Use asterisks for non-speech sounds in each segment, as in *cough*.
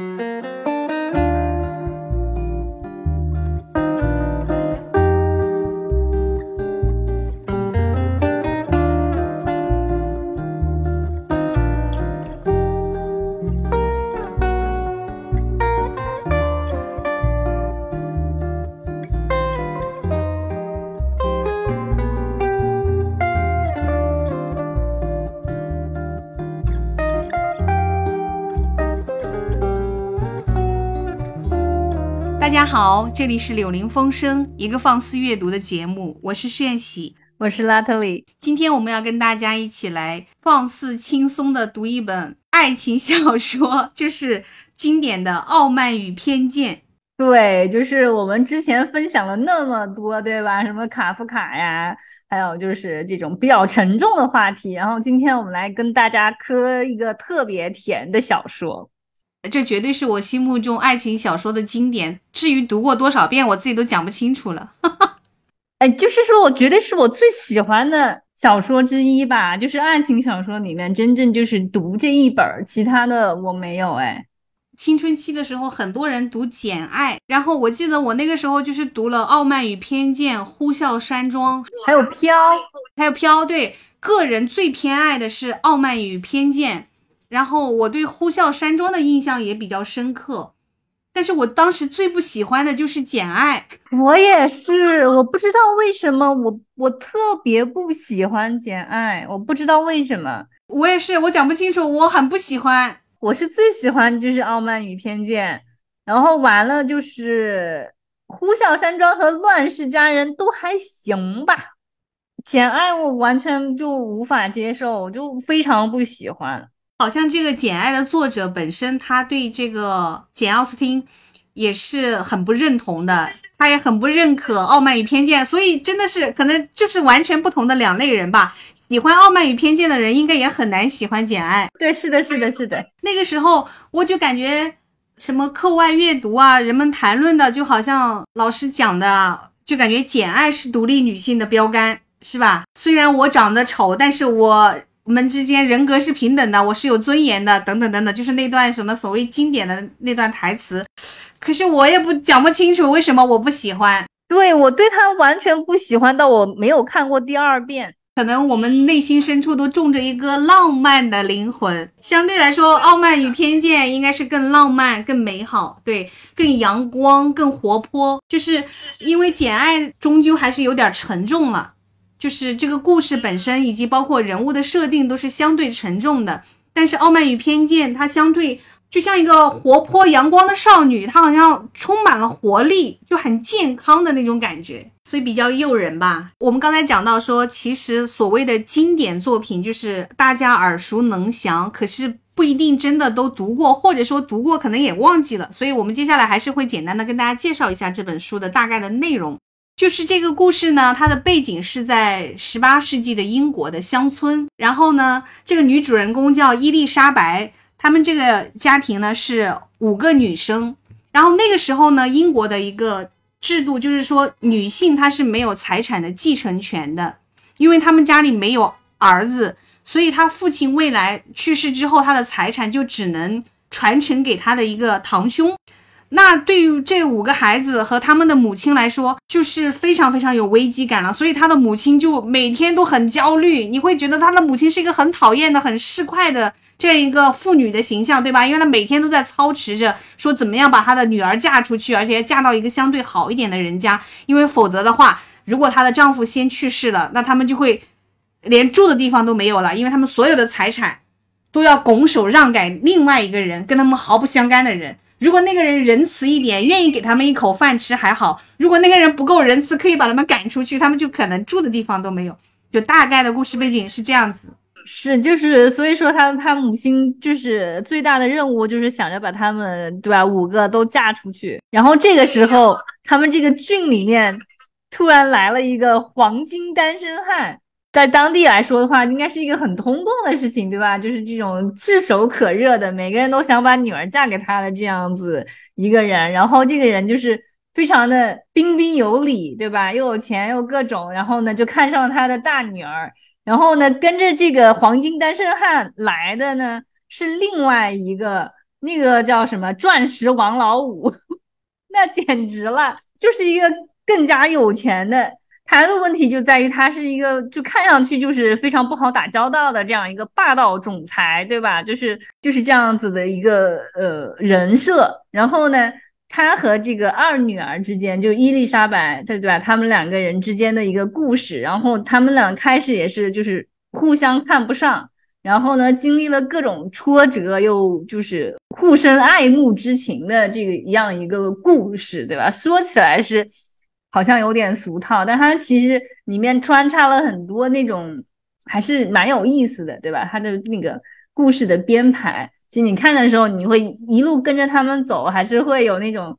大好，这里是柳林风声，一个放肆阅读的节目，我是炫喜，我是拉特里。今天我们要跟大家一起来放肆轻松的读一本爱情小说，就是经典的《傲慢与偏见》。对，就是我们之前分享了那么多，对吧？什么卡夫卡呀，还有就是这种比较沉重的话题。然后今天我们来跟大家磕一个特别甜的小说。这绝对是我心目中爱情小说的经典。至于读过多少遍，我自己都讲不清楚了。*laughs* 哎，就是说我绝对是我最喜欢的小说之一吧。就是爱情小说里面，真正就是读这一本，其他的我没有。哎，青春期的时候，很多人读《简爱》，然后我记得我那个时候就是读了《傲慢与偏见》《呼啸山庄》，还有《飘》，还有《飘》。对，个人最偏爱的是《傲慢与偏见》。然后我对呼啸山庄的印象也比较深刻，但是我当时最不喜欢的就是简爱。我也是，我不知道为什么，我我特别不喜欢简爱，我不知道为什么。我也是，我讲不清楚，我很不喜欢。我是最喜欢就是傲慢与偏见，然后完了就是呼啸山庄和乱世佳人都还行吧，简爱我完全就无法接受，就非常不喜欢。好像这个《简爱》的作者本身，他对这个简奥斯汀也是很不认同的，他也很不认可《傲慢与偏见》，所以真的是可能就是完全不同的两类人吧。喜欢《傲慢与偏见》的人，应该也很难喜欢《简爱》。对，是的，是的，是的。那个时候我就感觉什么课外阅读啊，人们谈论的就好像老师讲的，就感觉《简爱》是独立女性的标杆，是吧？虽然我长得丑，但是我。我们之间人格是平等的，我是有尊严的，等等等等，就是那段什么所谓经典的那段台词。可是我也不讲不清楚为什么我不喜欢。对我对他完全不喜欢到我没有看过第二遍。可能我们内心深处都种着一个浪漫的灵魂，相对来说，《傲慢与偏见》应该是更浪漫、更美好，对，更阳光、更活泼。就是因为《简爱》终究还是有点沉重了。就是这个故事本身，以及包括人物的设定都是相对沉重的，但是《傲慢与偏见》它相对就像一个活泼阳光的少女，她好像充满了活力，就很健康的那种感觉，所以比较诱人吧。我们刚才讲到说，其实所谓的经典作品就是大家耳熟能详，可是不一定真的都读过，或者说读过可能也忘记了。所以我们接下来还是会简单的跟大家介绍一下这本书的大概的内容。就是这个故事呢，它的背景是在十八世纪的英国的乡村。然后呢，这个女主人公叫伊丽莎白，他们这个家庭呢是五个女生。然后那个时候呢，英国的一个制度就是说，女性她是没有财产的继承权的，因为他们家里没有儿子，所以他父亲未来去世之后，他的财产就只能传承给他的一个堂兄。那对于这五个孩子和他们的母亲来说，就是非常非常有危机感了。所以他的母亲就每天都很焦虑。你会觉得他的母亲是一个很讨厌的、很市侩的这样一个妇女的形象，对吧？因为她每天都在操持着说怎么样把她的女儿嫁出去，而且嫁到一个相对好一点的人家。因为否则的话，如果她的丈夫先去世了，那他们就会连住的地方都没有了，因为他们所有的财产都要拱手让给另外一个人，跟他们毫不相干的人。如果那个人仁慈一点，愿意给他们一口饭吃还好；如果那个人不够仁慈，可以把他们赶出去，他们就可能住的地方都没有。就大概的故事背景是这样子，是就是所以说他他母亲就是最大的任务就是想着把他们对吧五个都嫁出去。然后这个时候，他们这个郡里面突然来了一个黄金单身汉。在当地来说的话，应该是一个很通共的事情，对吧？就是这种炙手可热的，每个人都想把女儿嫁给他的这样子一个人。然后这个人就是非常的彬彬有礼，对吧？又有钱又各种，然后呢就看上了他的大女儿。然后呢跟着这个黄金单身汉来的呢是另外一个那个叫什么钻石王老五，*laughs* 那简直了，就是一个更加有钱的。他的问题就在于他是一个就看上去就是非常不好打交道的这样一个霸道总裁，对吧？就是就是这样子的一个呃人设。然后呢，他和这个二女儿之间，就伊丽莎白，对对吧？他们两个人之间的一个故事。然后他们俩开始也是就是互相看不上。然后呢，经历了各种挫折，又就是互生爱慕之情的这个一样一个故事，对吧？说起来是好像有点俗套，但它其实里面穿插了很多那种还是蛮有意思的，对吧？它的那个故事的编排，其实你看的时候，你会一路跟着他们走，还是会有那种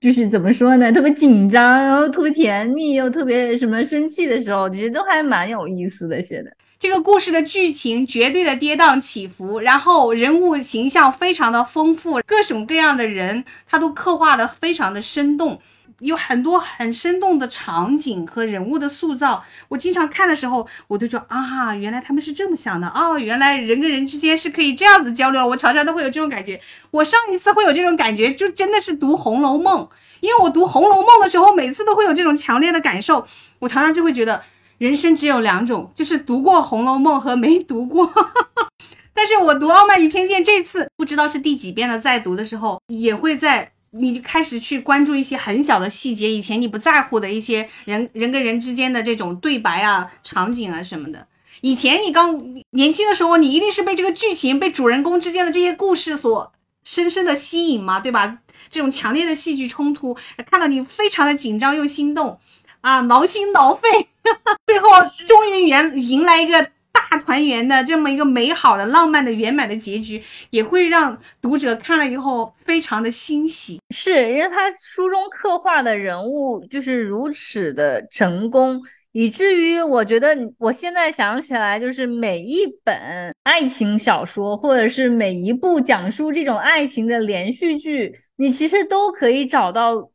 就是怎么说呢，特别紧张，然后特别甜蜜，又特别什么生气的时候，其实都还蛮有意思的写的。这个故事的剧情绝对的跌宕起伏，然后人物形象非常的丰富，各种各样的人他都刻画的非常的生动，有很多很生动的场景和人物的塑造。我经常看的时候，我都说啊，原来他们是这么想的哦，原来人跟人之间是可以这样子交流。我常常都会有这种感觉。我上一次会有这种感觉，就真的是读《红楼梦》，因为我读《红楼梦》的时候，每次都会有这种强烈的感受。我常常就会觉得。人生只有两种，就是读过《红楼梦》和没读过。*laughs* 但是我读《傲慢与偏见》这次不知道是第几遍的，在读的时候也会在你就开始去关注一些很小的细节，以前你不在乎的一些人人跟人之间的这种对白啊、场景啊什么的。以前你刚年轻的时候，你一定是被这个剧情、被主人公之间的这些故事所深深的吸引嘛，对吧？这种强烈的戏剧冲突，看到你非常的紧张又心动。啊，挠心挠肺，*laughs* 最后终于圆迎来一个团圆的这么一个美好的、浪漫的、圆满的结局，也会让读者看了以后非常的欣喜。是因为他书中刻画的人物就是如此的成功，以至于我觉得我现在想起来，就是每一本爱情小说，或者是每一部讲述这种爱情的连续剧，你其实都可以找到。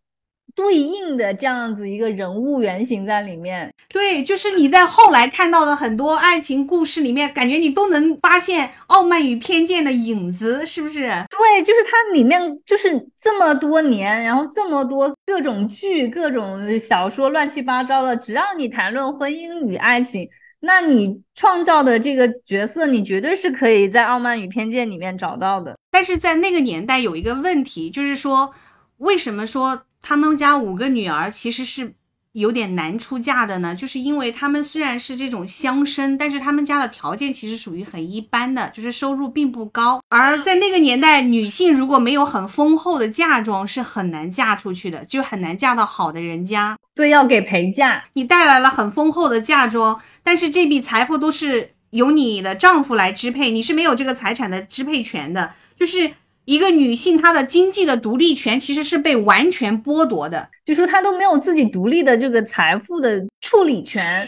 对应的这样子一个人物原型在里面，对，就是你在后来看到的很多爱情故事里面，感觉你都能发现《傲慢与偏见》的影子，是不是？对，就是它里面就是这么多年，然后这么多各种剧、各种小说，乱七八糟的，只要你谈论婚姻与爱情，那你创造的这个角色，你绝对是可以在《傲慢与偏见》里面找到的。但是在那个年代有一个问题，就是说，为什么说？他们家五个女儿其实是有点难出嫁的呢，就是因为他们虽然是这种乡绅，但是他们家的条件其实属于很一般的，就是收入并不高。而在那个年代，女性如果没有很丰厚的嫁妆，是很难嫁出去的，就很难嫁到好的人家。对，要给陪嫁。你带来了很丰厚的嫁妆，但是这笔财富都是由你的丈夫来支配，你是没有这个财产的支配权的，就是。一个女性，她的经济的独立权其实是被完全剥夺的，就说她都没有自己独立的这个财富的处理权，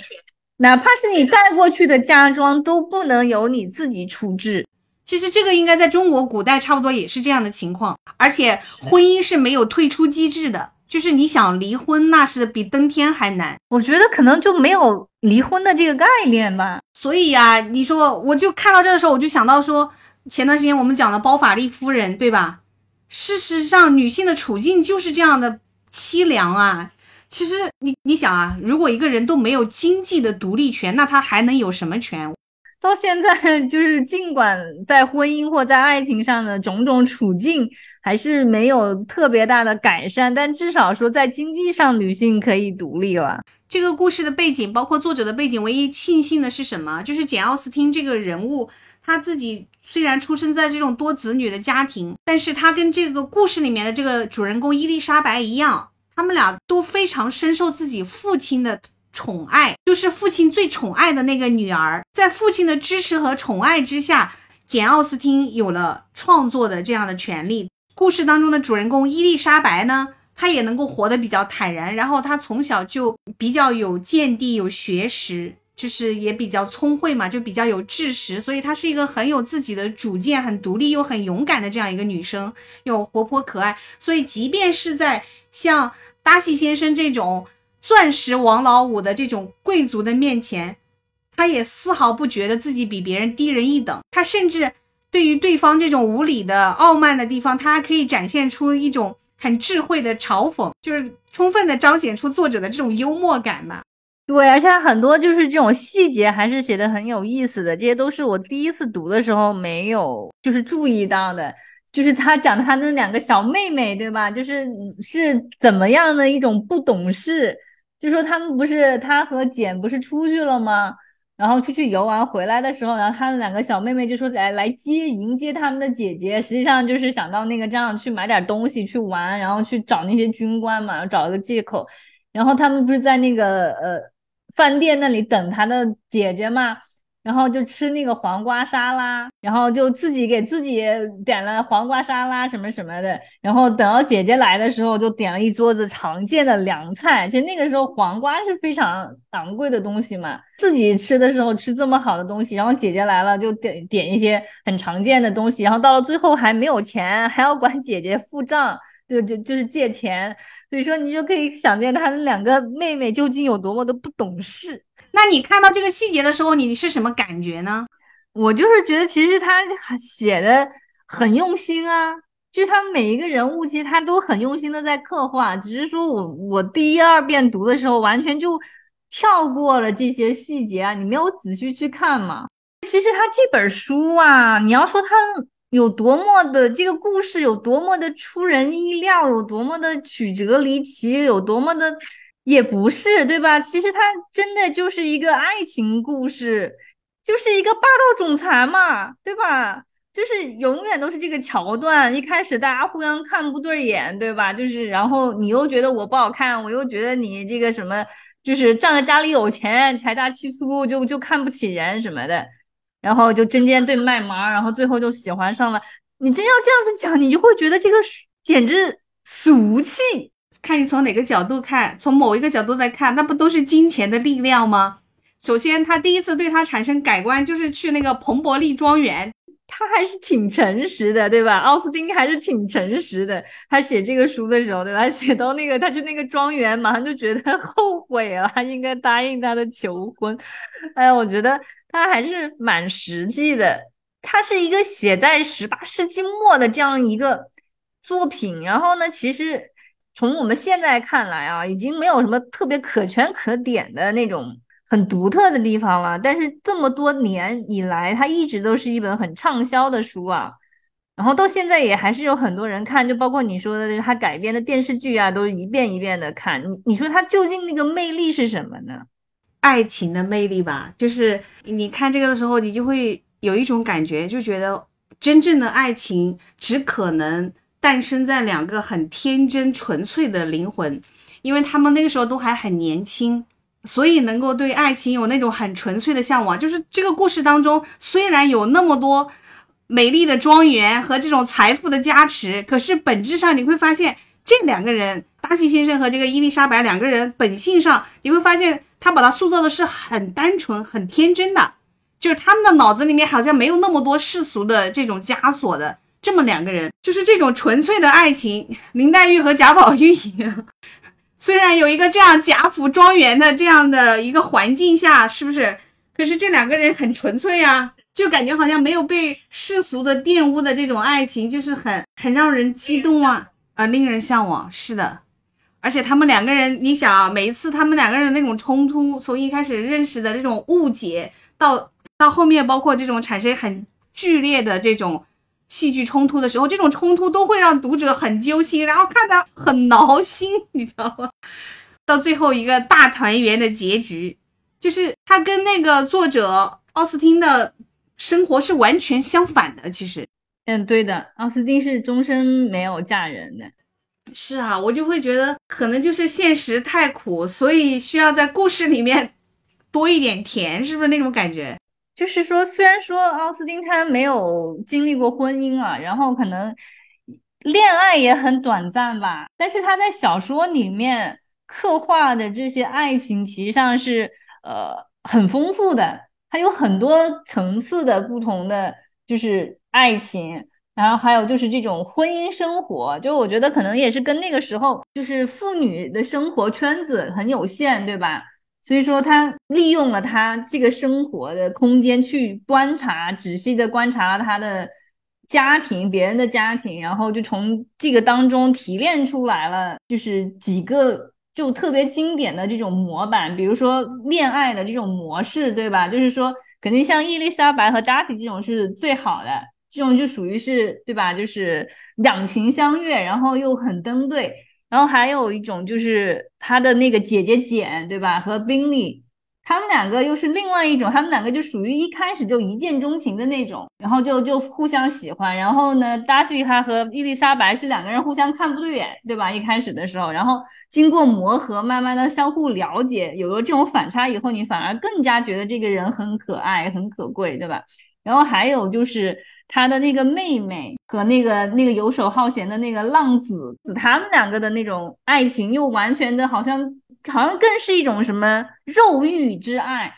哪怕是你带过去的嫁妆都不能由你自己处置。其实这个应该在中国古代差不多也是这样的情况，而且婚姻是没有退出机制的，就是你想离婚那是比登天还难。我觉得可能就没有离婚的这个概念吧。所以呀，你说我就看到这的时候，我就想到说。前段时间我们讲的包法利夫人，对吧？事实上，女性的处境就是这样的凄凉啊。其实，你你想啊，如果一个人都没有经济的独立权，那他还能有什么权？到现在，就是尽管在婚姻或在爱情上的种种处境还是没有特别大的改善，但至少说在经济上，女性可以独立了。这个故事的背景，包括作者的背景，唯一庆幸的是什么？就是简奥斯汀这个人物。他自己虽然出生在这种多子女的家庭，但是他跟这个故事里面的这个主人公伊丽莎白一样，他们俩都非常深受自己父亲的宠爱，就是父亲最宠爱的那个女儿。在父亲的支持和宠爱之下，简奥斯汀有了创作的这样的权利。故事当中的主人公伊丽莎白呢，她也能够活得比较坦然，然后她从小就比较有见地、有学识。就是也比较聪慧嘛，就比较有知识，所以她是一个很有自己的主见、很独立又很勇敢的这样一个女生，又活泼可爱。所以即便是在像达西先生这种钻石王老五的这种贵族的面前，她也丝毫不觉得自己比别人低人一等。她甚至对于对方这种无理的傲慢的地方，他还可以展现出一种很智慧的嘲讽，就是充分的彰显出作者的这种幽默感嘛。对，而且很多就是这种细节还是写的很有意思的，这些都是我第一次读的时候没有就是注意到的。就是他讲他那两个小妹妹，对吧？就是是怎么样的一种不懂事，就说他们不是他和简不是出去了吗？然后出去游玩回来的时候，然后他的两个小妹妹就说来来接迎接他们的姐姐，实际上就是想到那个这样去买点东西去玩，然后去找那些军官嘛，然后找了个借口。然后他们不是在那个呃饭店那里等他的姐姐嘛？然后就吃那个黄瓜沙拉，然后就自己给自己点了黄瓜沙拉什么什么的。然后等到姐姐来的时候，就点了一桌子常见的凉菜。其实那个时候黄瓜是非常昂贵的东西嘛，自己吃的时候吃这么好的东西，然后姐姐来了就点点一些很常见的东西。然后到了最后还没有钱，还要管姐姐付账，就就就是借钱。所以说你就可以想见他两个妹妹究竟有多么的不懂事。*laughs* 那你看到这个细节的时候，你是什么感觉呢？我就是觉得其实他写的很用心啊，就是他每一个人物其实他都很用心的在刻画，只是说我我第一二遍读的时候完全就跳过了这些细节啊，你没有仔细去看嘛。其实他这本书啊，你要说他有多么的这个故事有多么的出人意料，有多么的曲折离奇，有多么的。也不是，对吧？其实它真的就是一个爱情故事，就是一个霸道总裁嘛，对吧？就是永远都是这个桥段。一开始大家互相看不对眼，对吧？就是然后你又觉得我不好看，我又觉得你这个什么，就是仗着家里有钱，财大气粗，就就看不起人什么的，然后就针尖对麦芒，然后最后就喜欢上了。你真要这样子讲，你就会觉得这个简直俗气。看你从哪个角度看，从某一个角度来看，那不都是金钱的力量吗？首先，他第一次对他产生改观，就是去那个彭伯利庄园，他还是挺诚实的，对吧？奥斯汀还是挺诚实的。他写这个书的时候，对吧？*laughs* 写到那个他去那个庄园，马上就觉得后悔了，应该答应他的求婚。哎呀，我觉得它还是蛮实际的。它是一个写在十八世纪末的这样一个作品，然后呢，其实。从我们现在看来啊，已经没有什么特别可圈可点的那种很独特的地方了。但是这么多年以来，它一直都是一本很畅销的书啊。然后到现在也还是有很多人看，就包括你说的，他改编的电视剧啊，都一遍一遍的看。你你说它究竟那个魅力是什么呢？爱情的魅力吧，就是你看这个的时候，你就会有一种感觉，就觉得真正的爱情只可能。诞生在两个很天真纯粹的灵魂，因为他们那个时候都还很年轻，所以能够对爱情有那种很纯粹的向往。就是这个故事当中，虽然有那么多美丽的庄园和这种财富的加持，可是本质上你会发现，这两个人，达西先生和这个伊丽莎白两个人，本性上你会发现，他把他塑造的是很单纯、很天真的，就是他们的脑子里面好像没有那么多世俗的这种枷锁的。这么两个人，就是这种纯粹的爱情，林黛玉和贾宝玉一样。虽然有一个这样贾府庄园的这样的一个环境下，是不是？可是这两个人很纯粹啊，就感觉好像没有被世俗的玷污的这种爱情，就是很很让人激动啊，啊，令人向往。是的，而且他们两个人，你想啊，每一次他们两个人那种冲突，从一开始认识的这种误解，到到后面包括这种产生很剧烈的这种。戏剧冲突的时候，这种冲突都会让读者很揪心，然后看得很挠心，你知道吗？到最后一个大团圆的结局，就是他跟那个作者奥斯汀的生活是完全相反的。其实，嗯，对的，奥斯汀是终身没有嫁人的。是啊，我就会觉得可能就是现实太苦，所以需要在故事里面多一点甜，是不是那种感觉？就是说，虽然说奥斯汀他没有经历过婚姻啊，然后可能恋爱也很短暂吧，但是他在小说里面刻画的这些爱情，其实上是呃很丰富的，它有很多层次的不同的就是爱情，然后还有就是这种婚姻生活，就我觉得可能也是跟那个时候就是妇女的生活圈子很有限，对吧？所以说，他利用了他这个生活的空间去观察，仔细的观察她的家庭，别人的家庭，然后就从这个当中提炼出来了，就是几个就特别经典的这种模板，比如说恋爱的这种模式，对吧？就是说，肯定像伊丽莎白和达西这种是最好的，这种就属于是，对吧？就是两情相悦，然后又很登对。然后还有一种就是他的那个姐姐简，对吧？和宾利。他们两个又是另外一种，他们两个就属于一开始就一见钟情的那种，然后就就互相喜欢。然后呢，达西他和伊丽莎白是两个人互相看不对眼，对吧？一开始的时候，然后经过磨合，慢慢的相互了解，有了这种反差以后，你反而更加觉得这个人很可爱、很可贵，对吧？然后还有就是他的那个妹妹和那个那个游手好闲的那个浪子，他们两个的那种爱情又完全的好像。好像更是一种什么肉欲之爱，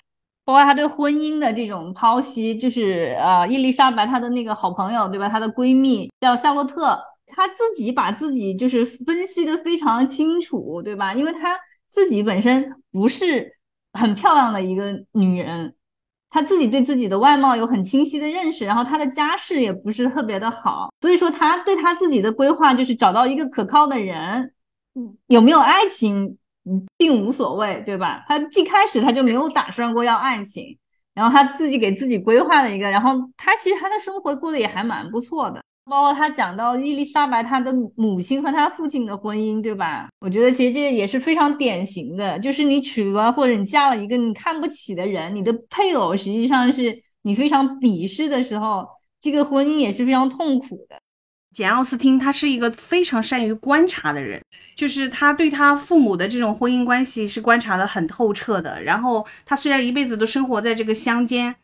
包括他对婚姻的这种剖析，就是呃，伊丽莎白她的那个好朋友，对吧？她的闺蜜叫夏洛特，她自己把自己就是分析的非常清楚，对吧？因为她自己本身不是很漂亮的一个女人，她自己对自己的外貌有很清晰的认识，然后他的家世也不是特别的好，所以说他对他自己的规划就是找到一个可靠的人，有没有爱情？嗯，并无所谓，对吧？他一开始他就没有打算过要爱情，然后他自己给自己规划了一个，然后他其实他的生活过得也还蛮不错的。包括他讲到伊丽莎白她的母亲和他父亲的婚姻，对吧？我觉得其实这也是非常典型的，就是你娶了或者你嫁了一个你看不起的人，你的配偶实际上是你非常鄙视的时候，这个婚姻也是非常痛苦的。简奥斯汀他是一个非常善于观察的人，就是他对他父母的这种婚姻关系是观察的很透彻的。然后他虽然一辈子都生活在这个乡间，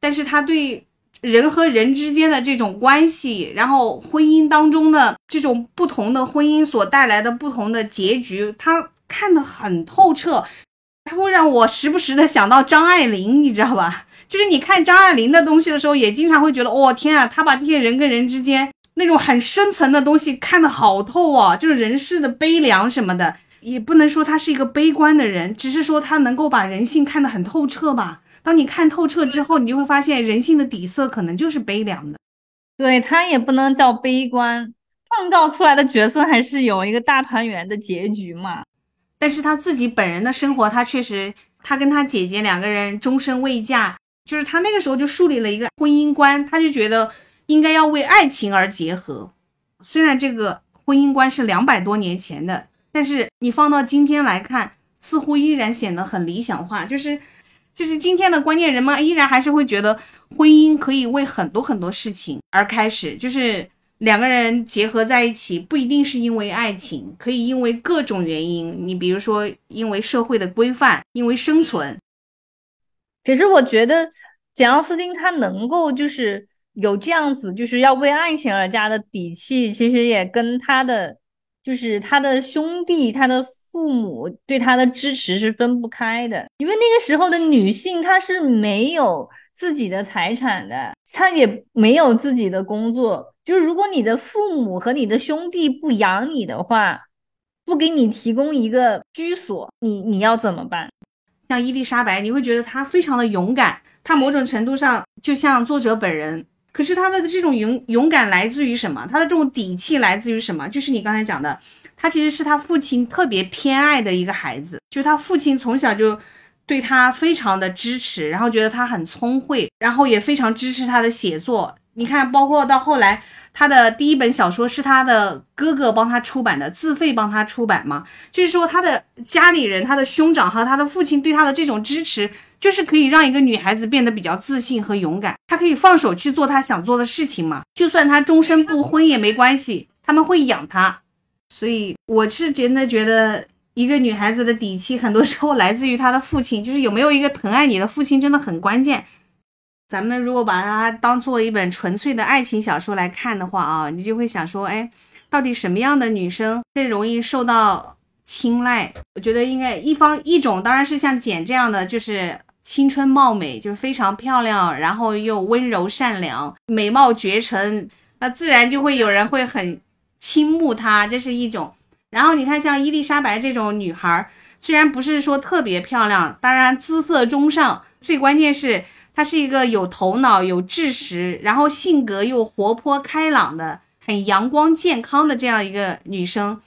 但是他对人和人之间的这种关系，然后婚姻当中的这种不同的婚姻所带来的不同的结局，他看得很透彻。他会让我时不时的想到张爱玲，你知道吧？*laughs* 就是你看张爱玲的东西的时候，也经常会觉得，哦天啊，他把这些人跟人之间。那种很深层的东西看得好透啊，就是人世的悲凉什么的，也不能说他是一个悲观的人，只是说他能够把人性看得很透彻吧。当你看透彻之后，你就会发现人性的底色可能就是悲凉的。对他也不能叫悲观，创造出来的角色还是有一个大团圆的结局嘛。但是他自己本人的生活，他确实，他跟他姐姐两个人终身未嫁，就是他那个时候就树立了一个婚姻观，他就觉得。应该要为爱情而结合，虽然这个婚姻观是两百多年前的，但是你放到今天来看，似乎依然显得很理想化。就是，就是今天的观念，人们依然还是会觉得婚姻可以为很多很多事情而开始，就是两个人结合在一起，不一定是因为爱情，可以因为各种原因。你比如说，因为社会的规范，因为生存。可是我觉得简奥斯汀他能够就是。有这样子就是要为爱情而嫁的底气，其实也跟他的就是他的兄弟、他的父母对他的支持是分不开的。因为那个时候的女性，她是没有自己的财产的，她也没有自己的工作。就是如果你的父母和你的兄弟不养你的话，不给你提供一个居所，你你要怎么办？像伊丽莎白，你会觉得她非常的勇敢，她某种程度上就像作者本人。可是她的这种勇勇敢来自于什么？她的这种底气来自于什么？就是你刚才讲的，他其实是他父亲特别偏爱的一个孩子，就是他父亲从小就对他非常的支持，然后觉得他很聪慧，然后也非常支持他的写作。你看，包括到后来，他的第一本小说是他的哥哥帮他出版的，自费帮他出版嘛，就是说他的家里人、他的兄长和他的父亲对他的这种支持。就是可以让一个女孩子变得比较自信和勇敢，她可以放手去做她想做的事情嘛。就算她终身不婚也没关系，他们会养她。所以我是真的觉得，一个女孩子的底气，很多时候来自于她的父亲，就是有没有一个疼爱你的父亲，真的很关键。咱们如果把它当做一本纯粹的爱情小说来看的话啊，你就会想说，哎，到底什么样的女生更容易受到青睐？我觉得应该一方一种，当然是像简这样的，就是。青春貌美，就是非常漂亮，然后又温柔善良，美貌绝尘，那自然就会有人会很倾慕她，这是一种。然后你看，像伊丽莎白这种女孩，虽然不是说特别漂亮，当然姿色中上，最关键是她是一个有头脑、有知识，然后性格又活泼开朗的、很阳光健康的这样一个女生，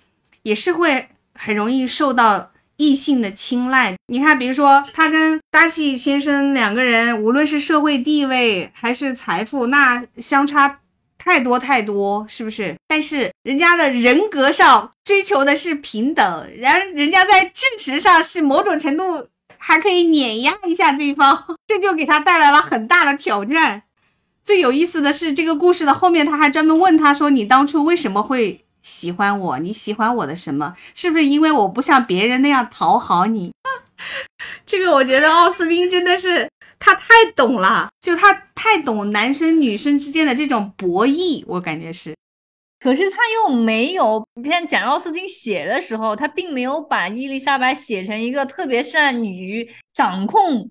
也是会很容易受到异性的青睐。你看，比如说她跟达西先生两个人，无论是社会地位还是财富，那相差。太多太多，是不是？但是人家的人格上追求的是平等，然人家在智识上是某种程度还可以碾压一下对方，*laughs* 这就给他带来了很大的挑战。最有意思的是，这个故事的后面他还专门问他说：“你当初为什么会喜欢我？你喜欢我的什么？是不是因为我不像别人那样讨好你？” *laughs* 这个我觉得奥斯汀真的是。他太懂了，就他太懂男生女生之间的这种博弈，我感觉是。可是他又没有，你看简奥斯汀写的时候，他并没有把伊丽莎白写成一个特别善于掌控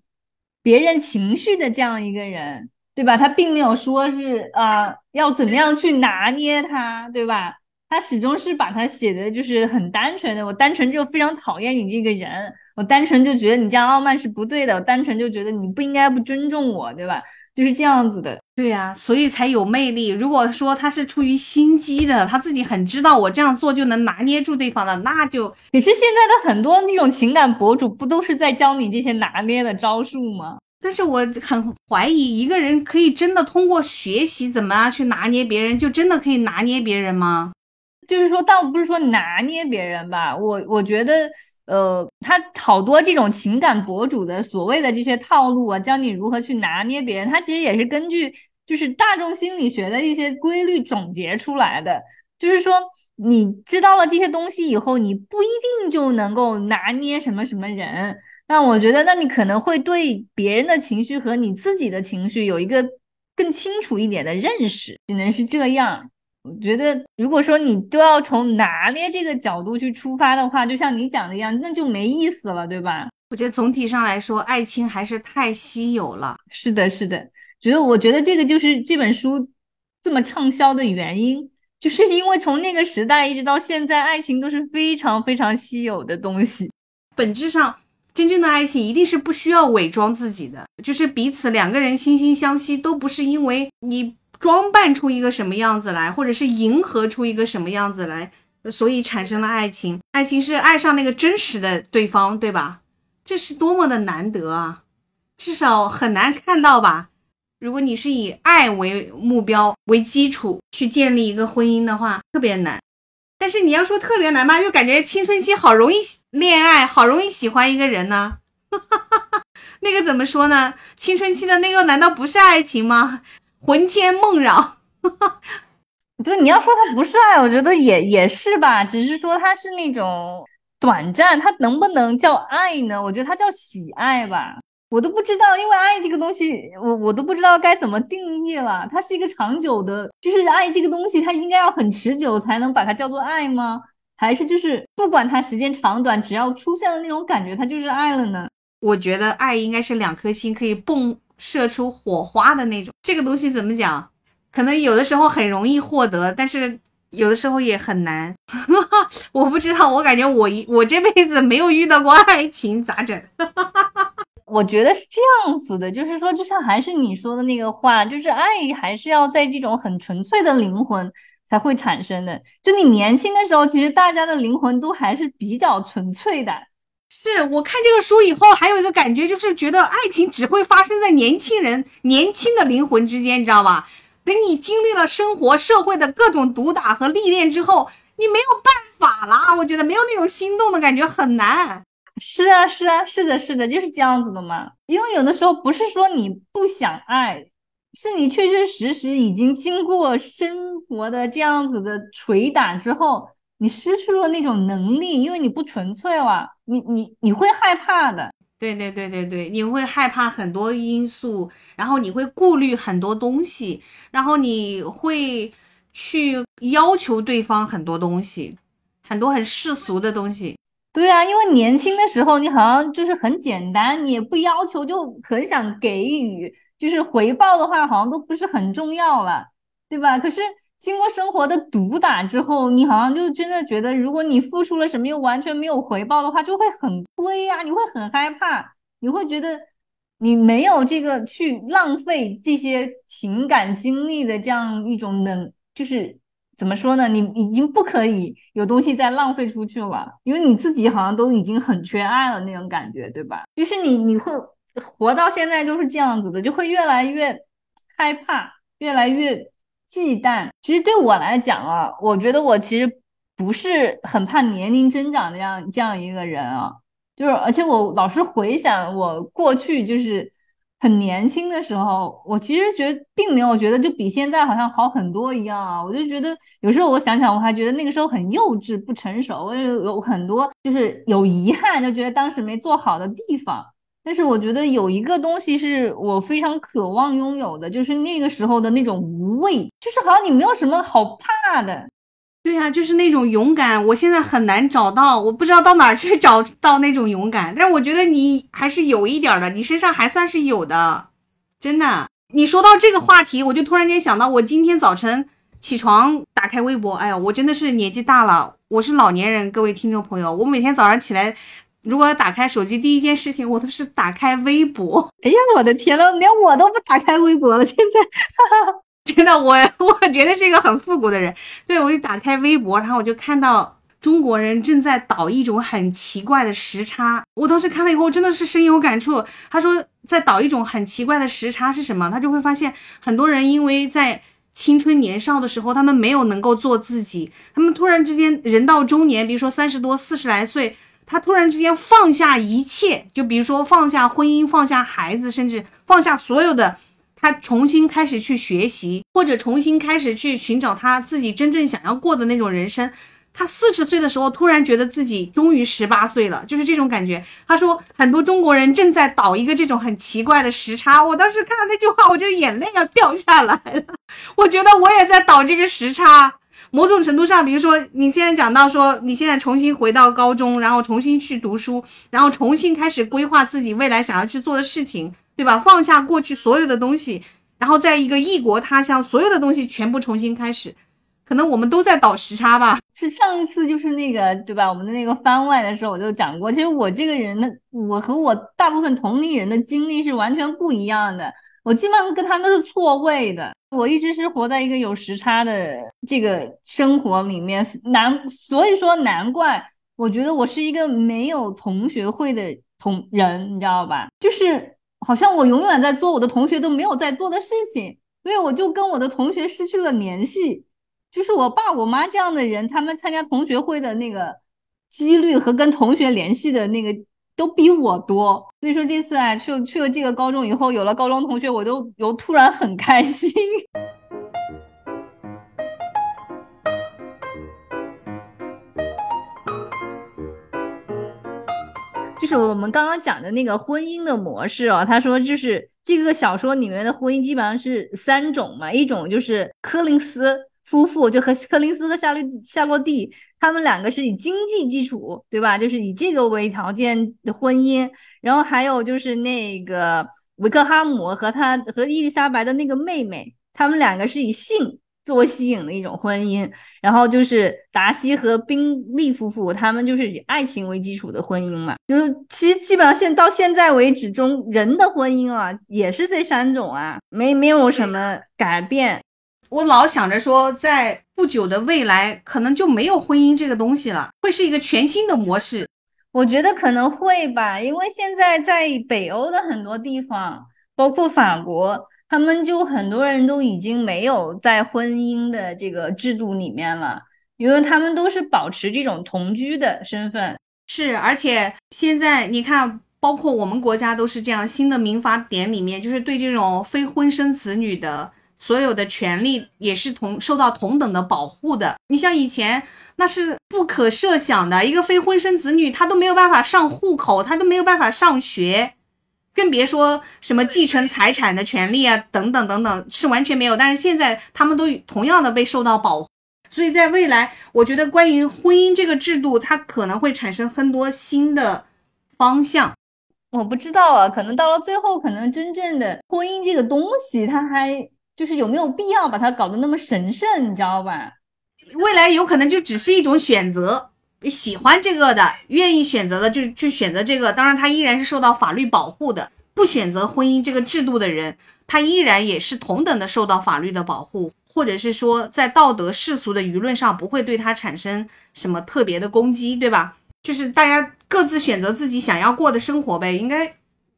别人情绪的这样一个人，对吧？他并没有说是啊，要怎么样去拿捏他，对吧？他始终是把他写的就是很单纯的，我单纯就非常讨厌你这个人。我单纯就觉得你这样傲慢是不对的，我单纯就觉得你不应该不尊重我，对吧？就是这样子的，对呀，所以才有魅力。如果说他是出于心机的，他自己很知道我这样做就能拿捏住对方的，那就可是现在的很多那种情感博主不都是在教你这些拿捏的招数吗？但是我很怀疑，一个人可以真的通过学习怎么样去拿捏别人，就真的可以拿捏别人吗？就是说，倒不是说拿捏别人吧，我我觉得。呃，他好多这种情感博主的所谓的这些套路啊，教你如何去拿捏别人，他其实也是根据就是大众心理学的一些规律总结出来的。就是说，你知道了这些东西以后，你不一定就能够拿捏什么什么人。那我觉得，那你可能会对别人的情绪和你自己的情绪有一个更清楚一点的认识，只能是这样。我觉得，如果说你都要从拿捏这个角度去出发的话，就像你讲的一样，那就没意思了，对吧？我觉得总体上来说，爱情还是太稀有了。是的，是的。觉得，我觉得这个就是这本书这么畅销的原因，就是因为从那个时代一直到现在，爱情都是非常非常稀有的东西。本质上，真正的爱情一定是不需要伪装自己的，就是彼此两个人惺惺相惜，都不是因为你。装扮出一个什么样子来，或者是迎合出一个什么样子来，所以产生了爱情。爱情是爱上那个真实的对方，对吧？这是多么的难得啊！至少很难看到吧？如果你是以爱为目标为基础去建立一个婚姻的话，特别难。但是你要说特别难吧，又感觉青春期好容易恋爱，好容易喜欢一个人呢。*laughs* 那个怎么说呢？青春期的那个难道不是爱情吗？魂牵梦绕，*laughs* 对，你要说他不是爱，我觉得也也是吧，只是说他是那种短暂，他能不能叫爱呢？我觉得他叫喜爱吧，我都不知道，因为爱这个东西，我我都不知道该怎么定义了。它是一个长久的，就是爱这个东西，它应该要很持久才能把它叫做爱吗？还是就是不管它时间长短，只要出现了那种感觉，它就是爱了呢？我觉得爱应该是两颗心可以蹦。射出火花的那种，这个东西怎么讲？可能有的时候很容易获得，但是有的时候也很难。*laughs* 我不知道，我感觉我一我这辈子没有遇到过爱情，咋整？我觉得是这样子的，就是说，就像还是你说的那个话，就是爱还是要在这种很纯粹的灵魂才会产生的。就你年轻的时候，其实大家的灵魂都还是比较纯粹的。是我看这个书以后，还有一个感觉，就是觉得爱情只会发生在年轻人、年轻的灵魂之间，你知道吧？等你经历了生活、社会的各种毒打和历练之后，你没有办法啦。我觉得没有那种心动的感觉很难。是啊，是啊，是的，是的，就是这样子的嘛。因为有的时候不是说你不想爱，是你确确实实已经经过生活的这样子的捶打之后。你失去了那种能力，因为你不纯粹了，你你你会害怕的。对对对对对，你会害怕很多因素，然后你会顾虑很多东西，然后你会去要求对方很多东西，很多很世俗的东西。对啊，因为年轻的时候你好像就是很简单，你也不要求，就很想给予，就是回报的话好像都不是很重要了，对吧？可是。经过生活的毒打之后，你好像就真的觉得，如果你付出了什么又完全没有回报的话，就会很亏呀，你会很害怕，你会觉得你没有这个去浪费这些情感经历的这样一种能，就是怎么说呢？你已经不可以有东西再浪费出去了，因为你自己好像都已经很缺爱了那种感觉，对吧？就是你你会活到现在都是这样子的，就会越来越害怕，越来越忌惮。其实对我来讲啊，我觉得我其实不是很怕年龄增长的这样这样一个人啊。就是，而且我老是回想我过去就是很年轻的时候，我其实觉得并没有觉得就比现在好像好很多一样啊。我就觉得有时候我想想，我还觉得那个时候很幼稚不成熟，我有有很多就是有遗憾，就觉得当时没做好的地方。但是我觉得有一个东西是我非常渴望拥有的，就是那个时候的那种无畏，就是好像你没有什么好怕的。对呀，就是那种勇敢，我现在很难找到，我不知道到哪儿去找到那种勇敢。但是我觉得你还是有一点的，你身上还算是有的，真的。你说到这个话题，我就突然间想到，我今天早晨起床打开微博，哎呀，我真的是年纪大了，我是老年人，各位听众朋友，我每天早上起来，如果打开手机，第一件事情我都是打开微博。*laughs* 哎呀，我的天呐，连我都不打开微博了，现在。哈 *laughs* 哈真的，我我觉得是一个很复古的人。对我就打开微博，然后我就看到中国人正在倒一种很奇怪的时差。我当时看了以后，真的是深有感触。他说在倒一种很奇怪的时差是什么？他就会发现很多人因为在青春年少的时候，他们没有能够做自己，他们突然之间人到中年，比如说三十多、四十来岁，他突然之间放下一切，就比如说放下婚姻、放下孩子，甚至放下所有的。他重新开始去学习，或者重新开始去寻找他自己真正想要过的那种人生。他四十岁的时候，突然觉得自己终于十八岁了，就是这种感觉。他说，很多中国人正在倒一个这种很奇怪的时差。我当时看到那句话，我就眼泪要掉下来了。我觉得我也在倒这个时差。某种程度上，比如说你现在讲到说，你现在重新回到高中，然后重新去读书，然后重新开始规划自己未来想要去做的事情。对吧？放下过去所有的东西，然后在一个异国他乡，所有的东西全部重新开始。可能我们都在倒时差吧。是上一次就是那个对吧？我们的那个番外的时候我就讲过，其实我这个人呢，我和我大部分同龄人的经历是完全不一样的。我基本上跟他都是错位的。我一直是活在一个有时差的这个生活里面，难所以说难怪我觉得我是一个没有同学会的同人，你知道吧？就是。好像我永远在做我的同学都没有在做的事情，所以我就跟我的同学失去了联系。就是我爸我妈这样的人，他们参加同学会的那个几率和跟同学联系的那个都比我多。所以说这次啊，去去了这个高中以后，有了高中同学，我都有突然很开心。*laughs* 就是我们刚刚讲的那个婚姻的模式哦，他说就是这个小说里面的婚姻基本上是三种嘛，一种就是柯林斯夫妇，就和柯林斯和夏绿夏洛蒂他们两个是以经济基础，对吧？就是以这个为条件的婚姻，然后还有就是那个维克哈姆和他和伊丽莎白的那个妹妹，他们两个是以性。作为吸引的一种婚姻，然后就是达西和宾利夫妇，他们就是以爱情为基础的婚姻嘛。就是其实基本上现到现在为止中，人的婚姻啊，也是这三种啊，没没有什么改变。我老想着说，在不久的未来，可能就没有婚姻这个东西了，会是一个全新的模式。我觉得可能会吧，因为现在在北欧的很多地方，包括法国。他们就很多人都已经没有在婚姻的这个制度里面了，因为他们都是保持这种同居的身份。是，而且现在你看，包括我们国家都是这样，新的民法典里面就是对这种非婚生子女的所有的权利也是同受到同等的保护的。你像以前那是不可设想的，一个非婚生子女他都没有办法上户口，他都没有办法上学。更别说什么继承财产的权利啊，等等等等，是完全没有。但是现在他们都同样的被受到保护，所以在未来，我觉得关于婚姻这个制度，它可能会产生很多新的方向。我不知道啊，可能到了最后，可能真正的婚姻这个东西，它还就是有没有必要把它搞得那么神圣，你知道吧？未来有可能就只是一种选择。喜欢这个的，愿意选择的就去选择这个。当然，他依然是受到法律保护的。不选择婚姻这个制度的人，他依然也是同等的受到法律的保护，或者是说在道德世俗的舆论上不会对他产生什么特别的攻击，对吧？就是大家各自选择自己想要过的生活呗，应该，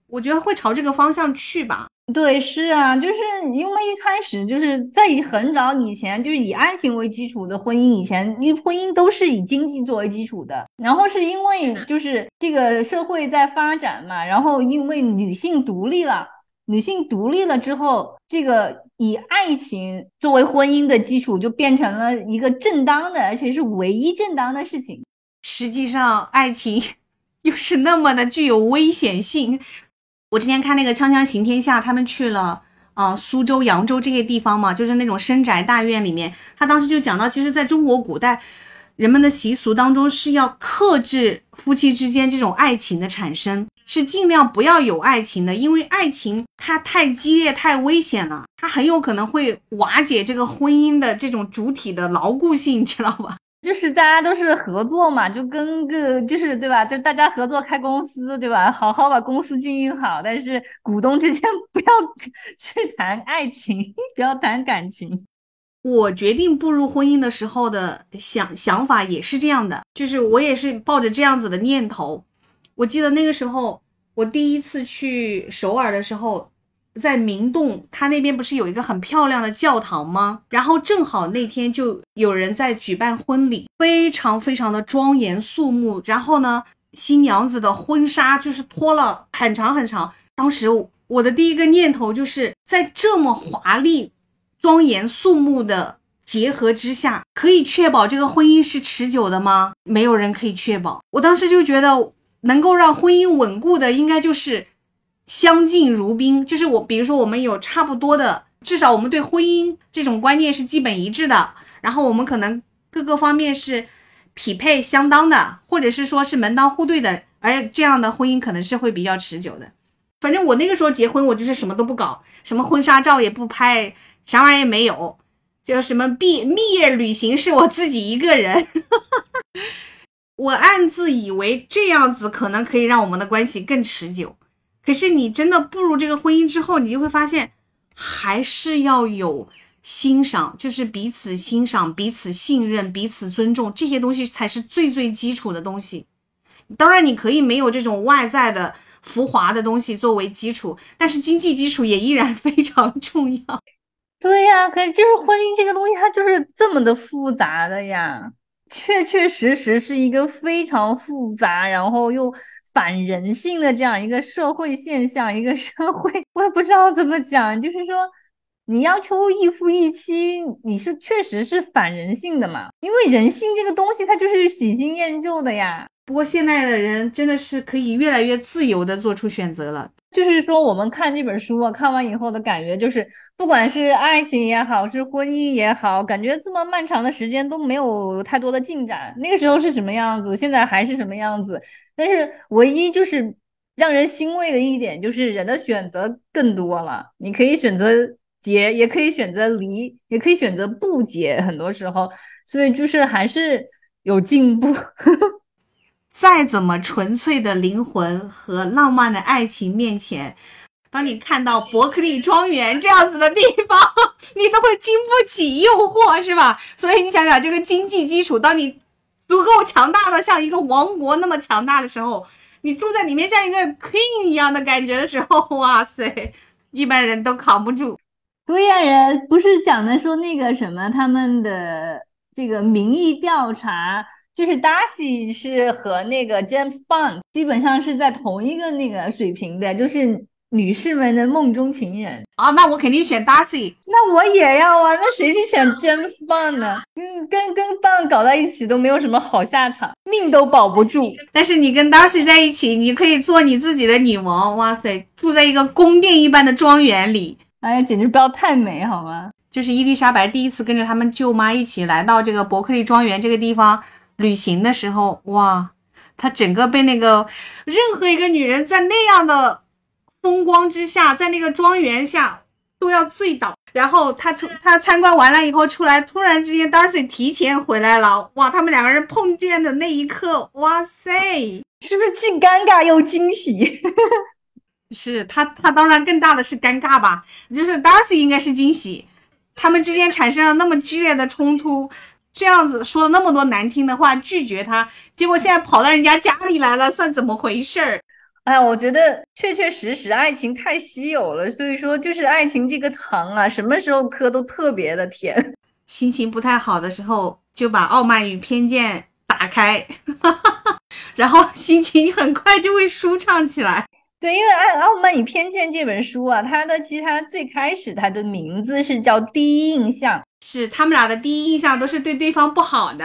我觉得会朝这个方向去吧。对，是啊，就是因为一开始就是在很早以前，就是以爱情为基础的婚姻，以前因婚姻都是以经济作为基础的。然后是因为就是这个社会在发展嘛，然后因为女性独立了，女性独立了之后，这个以爱情作为婚姻的基础，就变成了一个正当的，而且是唯一正当的事情。实际上，爱情 *laughs* 又是那么的具有危险性。我之前看那个《锵锵行天下》，他们去了啊苏州、扬州这些地方嘛，就是那种深宅大院里面。他当时就讲到，其实在中国古代，人们的习俗当中是要克制夫妻之间这种爱情的产生，是尽量不要有爱情的，因为爱情它太激烈、太危险了，它很有可能会瓦解这个婚姻的这种主体的牢固性，你知道吧？就是大家都是合作嘛，就跟个就是对吧？就大家合作开公司，对吧？好好把公司经营好，但是股东之间 *laughs* 不要去谈爱情，*laughs* 不要谈感情。我决定步入婚姻的时候的想想法也是这样的，就是我也是抱着这样子的念头。我记得那个时候，我第一次去首尔的时候。在明洞，他那边不是有一个很漂亮的教堂吗？然后正好那天就有人在举办婚礼，非常非常的庄严肃穆。然后呢，新娘子的婚纱就是拖了很长很长。当时我的第一个念头就是在这么华丽、庄严肃穆的结合之下，可以确保这个婚姻是持久的吗？没有人可以确保。我当时就觉得，能够让婚姻稳固的，应该就是。相敬如宾，就是我，比如说我们有差不多的，至少我们对婚姻这种观念是基本一致的，然后我们可能各个方面是匹配相当的，或者是说是门当户对的，哎，这样的婚姻可能是会比较持久的。反正我那个时候结婚，我就是什么都不搞，什么婚纱照也不拍，啥玩意也没有，就什么毕蜜月旅行是我自己一个人，*laughs* 我暗自以为这样子可能可以让我们的关系更持久。可是你真的步入这个婚姻之后，你就会发现，还是要有欣赏，就是彼此欣赏、彼此信任、彼此尊重，这些东西才是最最基础的东西。当然，你可以没有这种外在的浮华的东西作为基础，但是经济基础也依然 *laughs* 非常重要。对呀，可是就是婚姻这个东西，它就是这么的复杂的呀，确确实实是一个非常复杂，然后又。反人性的这样一个社会现象，一个社会，*laughs* 我也不知道怎么讲，就是说，你要求一夫一妻，你是确实是反人性的嘛？因为人性这个东西，它就是喜新厌旧的呀。不过现在的人真的是可以越来越自由的做出选择了。就是说，我们看这本书啊，看完以后的感觉就是，不管是爱情也好，是婚姻也好，感觉这么漫长的时间都没有太多的进展。那个时候是什么样子，现在还是什么样子。但是唯一就是让人欣慰的一点，就是人的选择更多了。你可以选择结，也可以选择离，也可以选择不结。很多时候，所以就是还是有进步。*laughs* 再怎么纯粹的灵魂和浪漫的爱情面前，当你看到伯克利庄园这样子的地方，你都会经不起诱惑，是吧？*laughs* 所以你想想，这个经济基础，当你足够强大的像一个王国那么强大的时候，你住在里面像一个 queen 一样的感觉的时候，哇塞，一般人都扛不住。对呀，人不是讲的说那个什么他们的这个民意调查。就是 Darcy 是和那个 James Bond 基本上是在同一个那个水平的，就是女士们的梦中情人啊。那我肯定选 Darcy，那我也要啊。那谁去选 James Bond 呢？跟跟跟 Bond 搞在一起都没有什么好下场，命都保不住。但是你跟 Darcy 在一起，你可以做你自己的女王。哇塞，住在一个宫殿一般的庄园里，哎呀，简直不要太美好吗？就是伊丽莎白第一次跟着他们舅妈一起来到这个伯克利庄园这个地方。旅行的时候，哇，他整个被那个任何一个女人在那样的风光之下，在那个庄园下都要醉倒。然后他出她参观完了以后出来，突然之间 Darcy 提前回来了，哇，他们两个人碰见的那一刻，哇塞，是不是既尴尬又惊喜？*laughs* 是他，他当然更大的是尴尬吧，就是 Darcy 应该是惊喜，他们之间产生了那么剧烈的冲突，这样子说了那么多难听的话拒绝他，结果现在跑到人家家里来了，算怎么回事儿？哎，我觉得确确实实爱情太稀有了，所以说就是爱情这个糖啊，什么时候磕都特别的甜。心情不太好的时候，就把《傲慢与偏见》打开，*laughs* 然后心情很快就会舒畅起来。对，因为《傲傲慢与偏见》这本书啊，它的其实它最开始它的名字是叫《第一印象》，是他们俩的第一印象都是对对方不好的。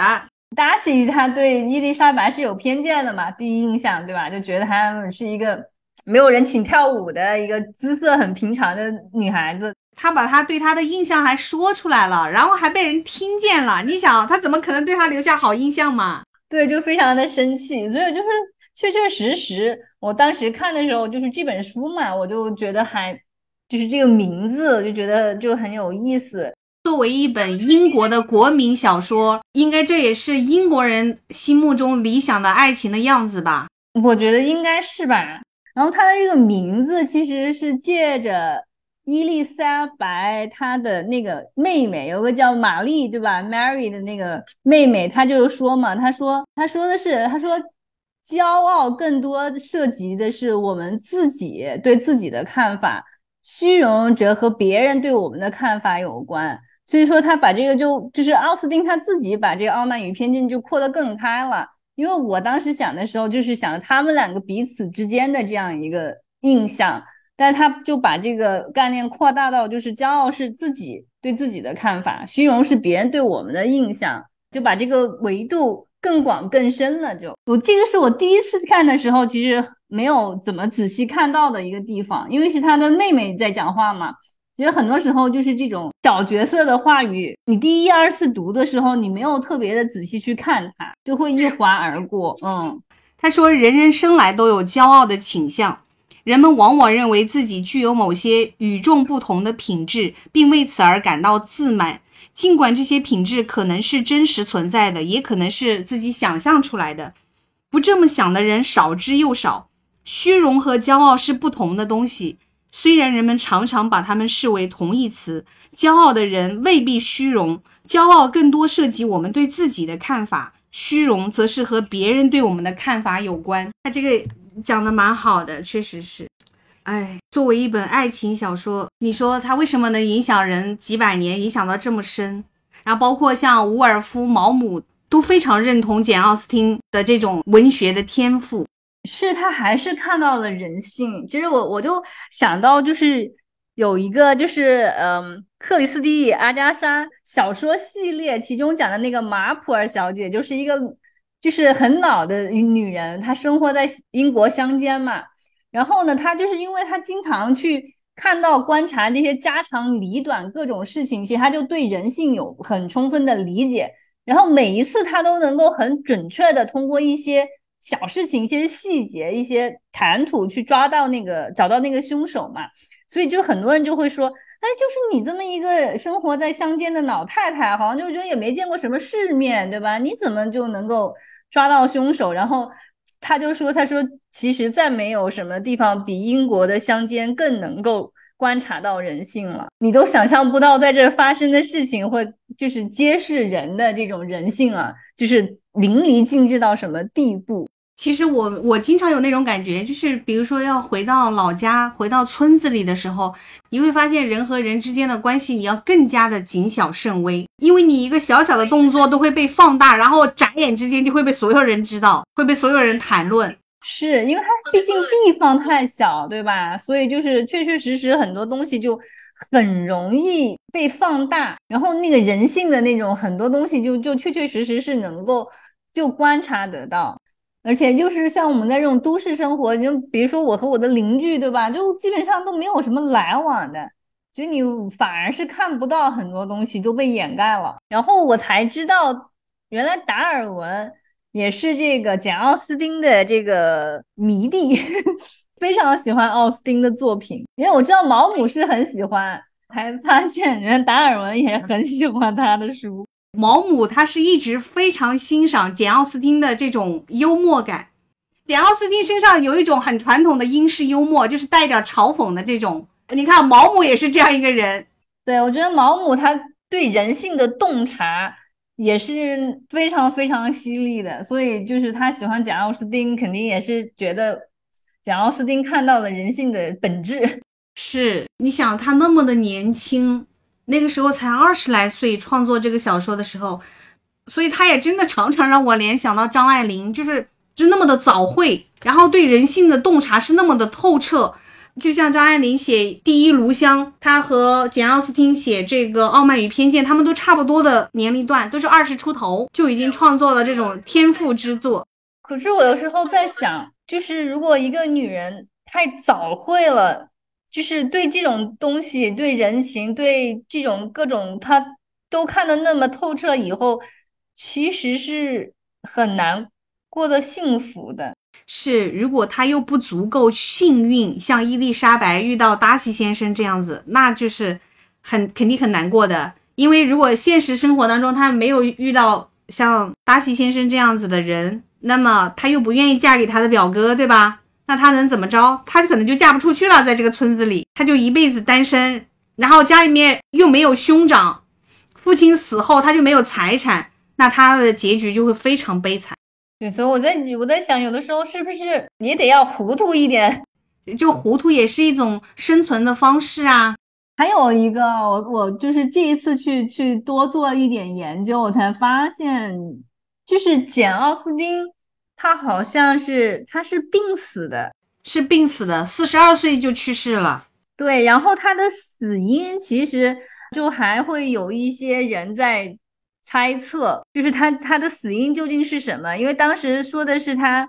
达西他对伊丽莎白是有偏见的嘛？第一印象对吧？就觉得她是一个没有人请跳舞的一个姿色很平常的女孩子。他把他对她的印象还说出来了，然后还被人听见了。你想，他怎么可能对她留下好印象嘛？对，就非常的生气。所以就是确确实实，我当时看的时候，就是这本书嘛，我就觉得还就是这个名字，就觉得就很有意思。作为一本英国的国民小说，应该这也是英国人心目中理想的爱情的样子吧？我觉得应该是吧。然后它的这个名字其实是借着伊丽莎白她的那个妹妹，有个叫玛丽，对吧？Mary 的那个妹妹，她就说嘛，她说，她说的是，她说，骄傲更多涉及的是我们自己对自己的看法，虚荣则和别人对我们的看法有关。所以说他把这个就就是奥斯汀他自己把这个傲慢与偏见就扩得更开了，因为我当时想的时候就是想他们两个彼此之间的这样一个印象，但是他就把这个概念扩大到就是骄傲是自己对自己的看法，虚荣是别人对我们的印象，就把这个维度更广更深了。就我这个是我第一次看的时候，其实没有怎么仔细看到的一个地方，因为是他的妹妹在讲话嘛。其实很多时候就是这种小角色的话语，你第一二次读的时候，你没有特别的仔细去看它，就会一 *laughs* 划而过。嗯，*laughs* 他说，人人生来都有骄傲的倾向，人们往往认为自己具有某些与众不同的品质，并为此而感到自满。尽管这些品质可能是真实存在的，也可能是自己想象出来的。不这么想的人少之又少。虚荣和骄傲是不同的东西。虽然人们常常把它们视为同义词，骄傲的人未必虚荣，骄傲更多涉及我们对自己的看法，虚荣则是和别人对我们的看法有关。他这个讲的蛮好的，确实是。哎，作为一本爱情小说，你说它为什么能影响人几百年，影响到这么深？然后包括像伍尔夫、毛姆都非常认同简·奥斯汀的这种文学的天赋。是他还是看到了人性？其实我我就想到，就是有一个就是嗯，克里斯蒂阿加莎小说系列，其中讲的那个马普尔小姐，就是一个就是很老的女人，她生活在英国乡间嘛。然后呢，她就是因为她经常去看到、观察这些家长里短各种事情，其实她就对人性有很充分的理解。然后每一次她都能够很准确的通过一些。小事情、一些细节、一些谈吐，去抓到那个、找到那个凶手嘛。所以就很多人就会说，哎，就是你这么一个生活在乡间的老太太，好像就觉得也没见过什么世面，对吧？你怎么就能够抓到凶手？然后他就说，他说其实再没有什么地方比英国的乡间更能够观察到人性了。你都想象不到在这发生的事情会就是揭示人的这种人性啊，就是淋漓尽致到什么地步。其实我我经常有那种感觉，就是比如说要回到老家、回到村子里的时候，你会发现人和人之间的关系，你要更加的谨小慎微，因为你一个小小的动作都会被放大，然后眨眼之间就会被所有人知道，会被所有人谈论。是因为它毕竟地方太小，对吧？所以就是确确实实很多东西就很容易被放大，然后那个人性的那种很多东西就就确确实实是能够就观察得到。而且就是像我们在这种都市生活，就比如说我和我的邻居，对吧？就基本上都没有什么来往的，所以你反而是看不到很多东西都被掩盖了。然后我才知道，原来达尔文也是这个简·奥斯汀的这个迷弟，*laughs* 非常喜欢奥斯汀的作品。因为我知道毛姆是很喜欢，才发现原来达尔文也很喜欢他的书。毛姆他是一直非常欣赏简奥斯汀的这种幽默感，简奥斯汀身上有一种很传统的英式幽默，就是带点嘲讽的这种。你看毛姆也是这样一个人。对，我觉得毛姆他对人性的洞察也是非常非常犀利的，所以就是他喜欢简奥斯汀，肯定也是觉得简奥斯汀看到了人性的本质。是，你想他那么的年轻，那个时候才二十来岁，创作这个小说的时候，所以他也真的常常让我联想到张爱玲，就是就那么的早慧，然后对人性的洞察是那么的透彻。就像张爱玲写《第一炉香》，她和简奥斯汀写这个《傲慢与偏见》，他们都差不多的年龄段，都是二十出头就已经创作了这种天赋之作。可是我有时候在想，就是如果一个女人太早会了，就是对这种东西、对人情、对这种各种，他都看得那么透彻，以后其实是很难过得幸福的。是，如果他又不足够幸运，像伊丽莎白遇到达西先生这样子，那就是很肯定很难过的。因为如果现实生活当中他没有遇到像达西先生这样子的人，那么他又不愿意嫁给他的表哥，对吧？那他能怎么着？他可能就嫁不出去了，在这个村子里，他就一辈子单身。然后家里面又没有兄长，父亲死后他就没有财产，那他的结局就会非常悲惨。对，所以我在我在想，有的时候是不是你得要糊涂一点？就糊涂也是一种生存的方式啊。还有一个，我我就是这一次去去多做一点研究，我才发现，就是简奥斯汀，他好像是他是病死的，是病死的，四十二岁就去世了。对，然后他的死因其实就还会有一些人在。猜测就是他他的死因究竟是什么？因为当时说的是他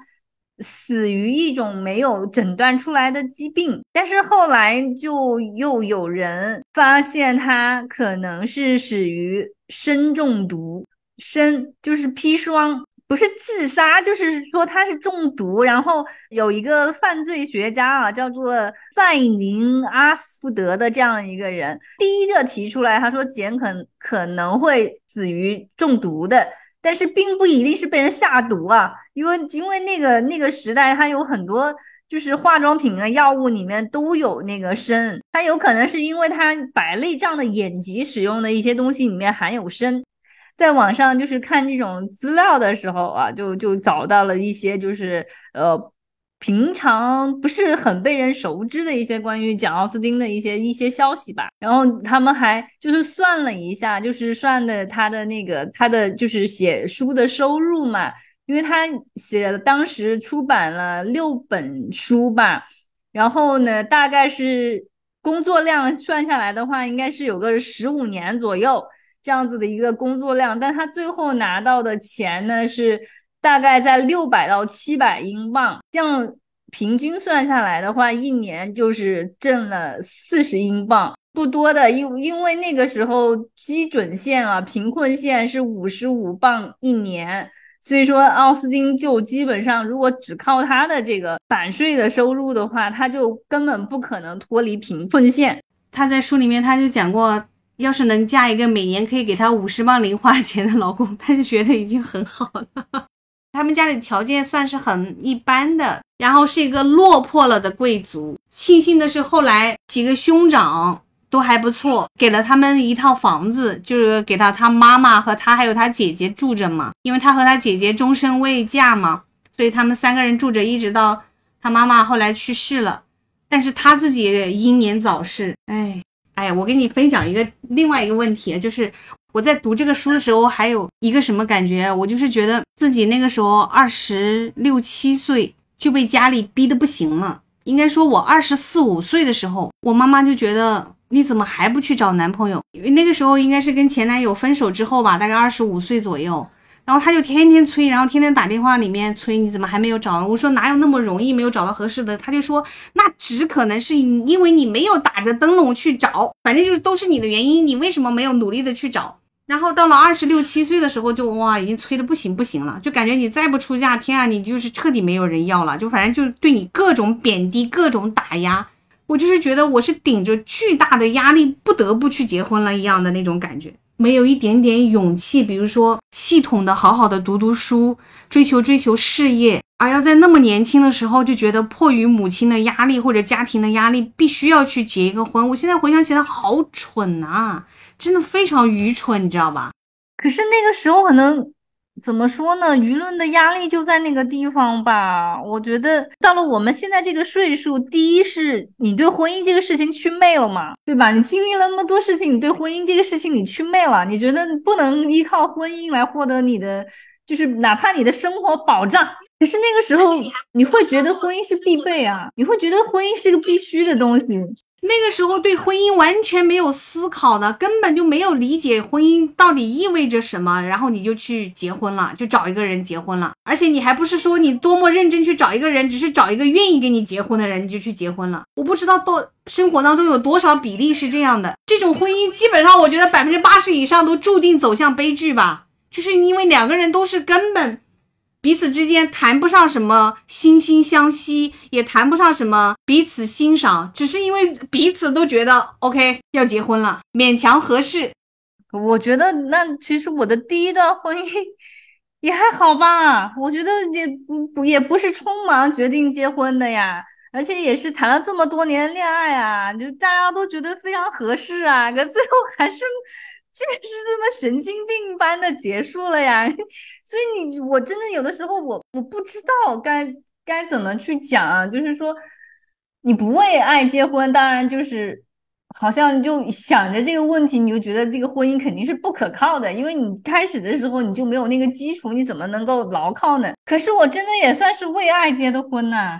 死于一种没有诊断出来的疾病，但是后来就又有人发现他可能是死于砷中毒，砷就是砒霜。不是自杀，就是说他是中毒。然后有一个犯罪学家啊，叫做赛宁阿斯福德的这样一个人，第一个提出来，他说简可可能会死于中毒的，但是并不一定是被人下毒啊，因为因为那个那个时代，它有很多就是化妆品啊、药物里面都有那个砷，它有可能是因为它白内障的眼疾使用的一些东西里面含有砷。在网上就是看这种资料的时候啊，就就找到了一些就是呃平常不是很被人熟知的一些关于简奥斯汀的一些一些消息吧。然后他们还就是算了一下，就是算的他的那个他的就是写书的收入嘛，因为他写了当时出版了六本书吧，然后呢大概是工作量算下来的话，应该是有个十五年左右。这样子的一个工作量，但他最后拿到的钱呢是大概在六百到七百英镑，这样平均算下来的话，一年就是挣了四十英镑，不多的。因因为那个时候基准线啊，贫困线是五十五镑一年，所以说奥斯汀就基本上如果只靠他的这个版税的收入的话，他就根本不可能脱离贫困线。他在书里面他就讲过。要是能嫁一个每年可以给他五十万零花钱的老公，他就觉得已经很好了。*laughs* 他们家里条件算是很一般的，然后是一个落魄了的贵族。庆幸的是，后来几个兄长都还不错，给了他们一套房子，就是给到他妈妈和他还有他姐姐住着嘛。因为他和他姐姐终身未嫁嘛，所以他们三个人住着，一直到他妈妈后来去世了。但是他自己英年早逝，哎。哎，我给你分享一个另外一个问题，就是我在读这个书的时候，还有一个什么感觉？我就是觉得自己那个时候二十六七岁就被家里逼得不行了。应该说，我二十四五岁的时候，我妈妈就觉得你怎么还不去找男朋友？因为那个时候应该是跟前男友分手之后吧，大概二十五岁左右。然后他就天天催，然后天天打电话里面催，你怎么还没有找？我说哪有那么容易没有找到合适的？他就说那只可能是因为你没有打着灯笼去找，反正就是都是你的原因，你为什么没有努力的去找？然后到了二十六七岁的时候，就哇，已经催的不行不行了，就感觉你再不出嫁，天啊，你就是彻底没有人要了，就反正就对你各种贬低，各种打压。我就是觉得我是顶着巨大的压力不得不去结婚了一样的那种感觉。没有一点点勇气，比如说系统的好好的读读书，追求追求事业，而要在那么年轻的时候就觉得迫于母亲的压力或者家庭的压力，必须要去结一个婚。我现在回想起来，好蠢呐，真的非常愚蠢，你知道吧？可是那个时候可能。怎么说呢？舆论的压力就在那个地方吧。我觉得到了我们现在这个岁数，第一是你对婚姻这个事情去魅了嘛，对吧？你经历了那么多事情，你对婚姻这个事情你去魅了，你觉得不能依靠婚姻来获得你的，就是哪怕你的生活保障。可是那个时候你会觉得婚姻是必备啊，你会觉得婚姻是个必须的东西。那个时候对婚姻完全没有思考的，根本就没有理解婚姻到底意味着什么，然后你就去结婚了，就找一个人结婚了，而且你还不是说你多么认真去找一个人，只是找一个愿意跟你结婚的人，你就去结婚了。我不知道多生活当中有多少比例是这样的，这种婚姻基本上我觉得百分之八十以上都注定走向悲剧吧，就是因为两个人都是根本。彼此之间谈不上什么惺惺相惜，也谈不上什么彼此欣赏，只是因为彼此都觉得 OK 要结婚了，勉强合适。我觉得那其实我的第一段婚姻也还好吧，*laughs* 我觉得也不不也不是匆忙决定结婚的呀，而且也是谈了这么多年恋爱啊，就大家都觉得非常合适啊，可最后还是。就是这么神经病般的结束了呀！*laughs* 所以你我真的有的时候我我不知道该该怎么去讲啊。就是说，你不为爱结婚，当然就是好像就想着这个问题，你就觉得这个婚姻肯定是不可靠的，因为你开始的时候你就没有那个基础，你怎么能够牢靠呢？可是我真的也算是为爱结的婚呐，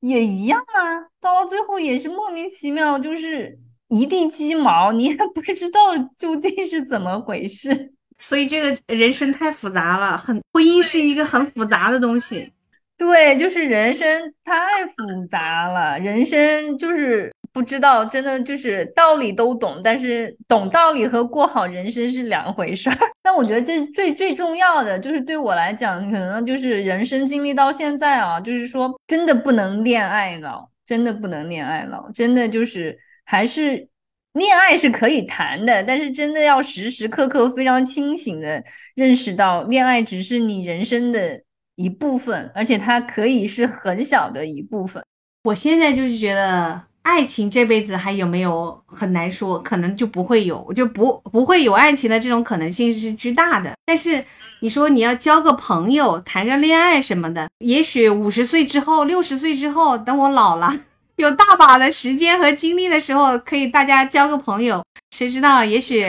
也一样啊，到了最后也是莫名其妙，就是。一地鸡毛，你也不知道究竟是怎么回事，所以这个人生太复杂了，很婚姻是一个很复杂的东西。对，就是人生太复杂了，人生就是不知道，真的就是道理都懂，但是懂道理和过好人生是两回事儿。*laughs* 但我觉得这最最重要的，就是对我来讲，可能就是人生经历到现在啊，就是说真的不能恋爱脑，真的不能恋爱脑，真的就是。还是恋爱是可以谈的，但是真的要时时刻刻非常清醒的认识到，恋爱只是你人生的一部分，而且它可以是很小的一部分。我现在就是觉得，爱情这辈子还有没有很难说，可能就不会有，就不不会有爱情的这种可能性是巨大的。但是你说你要交个朋友、谈个恋爱什么的，也许五十岁之后、六十岁之后，等我老了。有大把的时间和精力的时候，可以大家交个朋友。谁知道，也许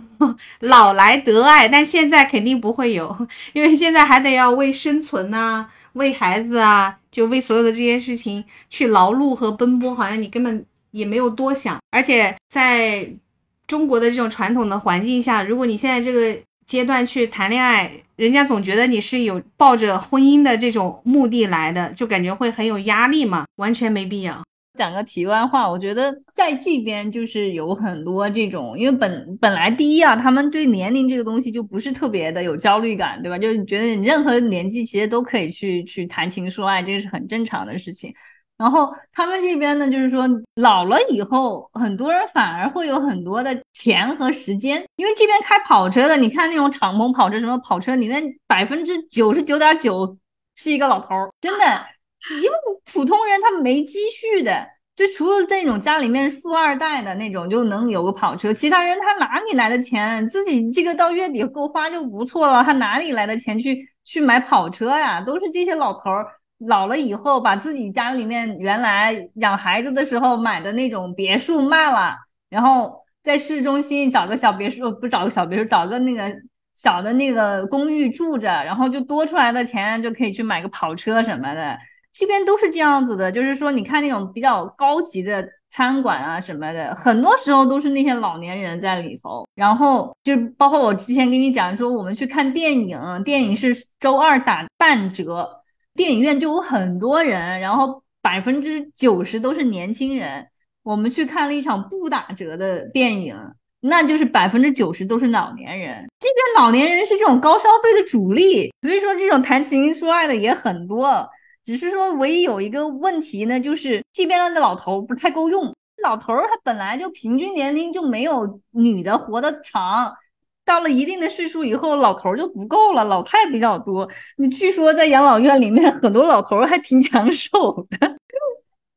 *laughs* 老来得爱，但现在肯定不会有，因为现在还得要为生存呐，为孩子啊，就为所有的这些事情去劳碌和奔波，好像你根本也没有多想。而且在中国的这种传统的环境下，如果你现在这个。阶段去谈恋爱，人家总觉得你是有抱着婚姻的这种目的来的，就感觉会很有压力嘛，完全没必要。讲个题外话，我觉得在这边就是有很多这种，因为本本来第一啊，他们对年龄这个东西就不是特别的有焦虑感，对吧？就是觉得你任何年纪其实都可以去去谈情说爱，这个是很正常的事情。然后他们这边呢，就是说老了以后，很多人反而会有很多的钱和时间，因为这边开跑车的，你看那种敞篷跑车，什么跑车里面百分之九十九点九是一个老头儿，真的，因为普通人他没积蓄的，就除了那种家里面富二代的那种就能有个跑车，其他人他哪里来的钱？自己这个到月底够花就不错了，他哪里来的钱去去买跑车呀？都是这些老头儿。老了以后，把自己家里面原来养孩子的时候买的那种别墅卖了，然后在市中心找个小别墅，不找个小别墅，找个那个小的那个公寓住着，然后就多出来的钱就可以去买个跑车什么的。这边都是这样子的，就是说，你看那种比较高级的餐馆啊什么的，很多时候都是那些老年人在里头。然后就包括我之前跟你讲说，我们去看电影，电影是周二打半折。电影院就有很多人，然后百分之九十都是年轻人。我们去看了一场不打折的电影，那就是百分之九十都是老年人。这边老年人是这种高消费的主力，所以说这种谈情说爱的也很多。只是说唯一有一个问题呢，就是这边的老头不太够用。老头儿他本来就平均年龄就没有女的活得长，到了一定的岁数以后，老头就不够了，老太比较多。你据说在养老院里面，很多老头还挺抢手的。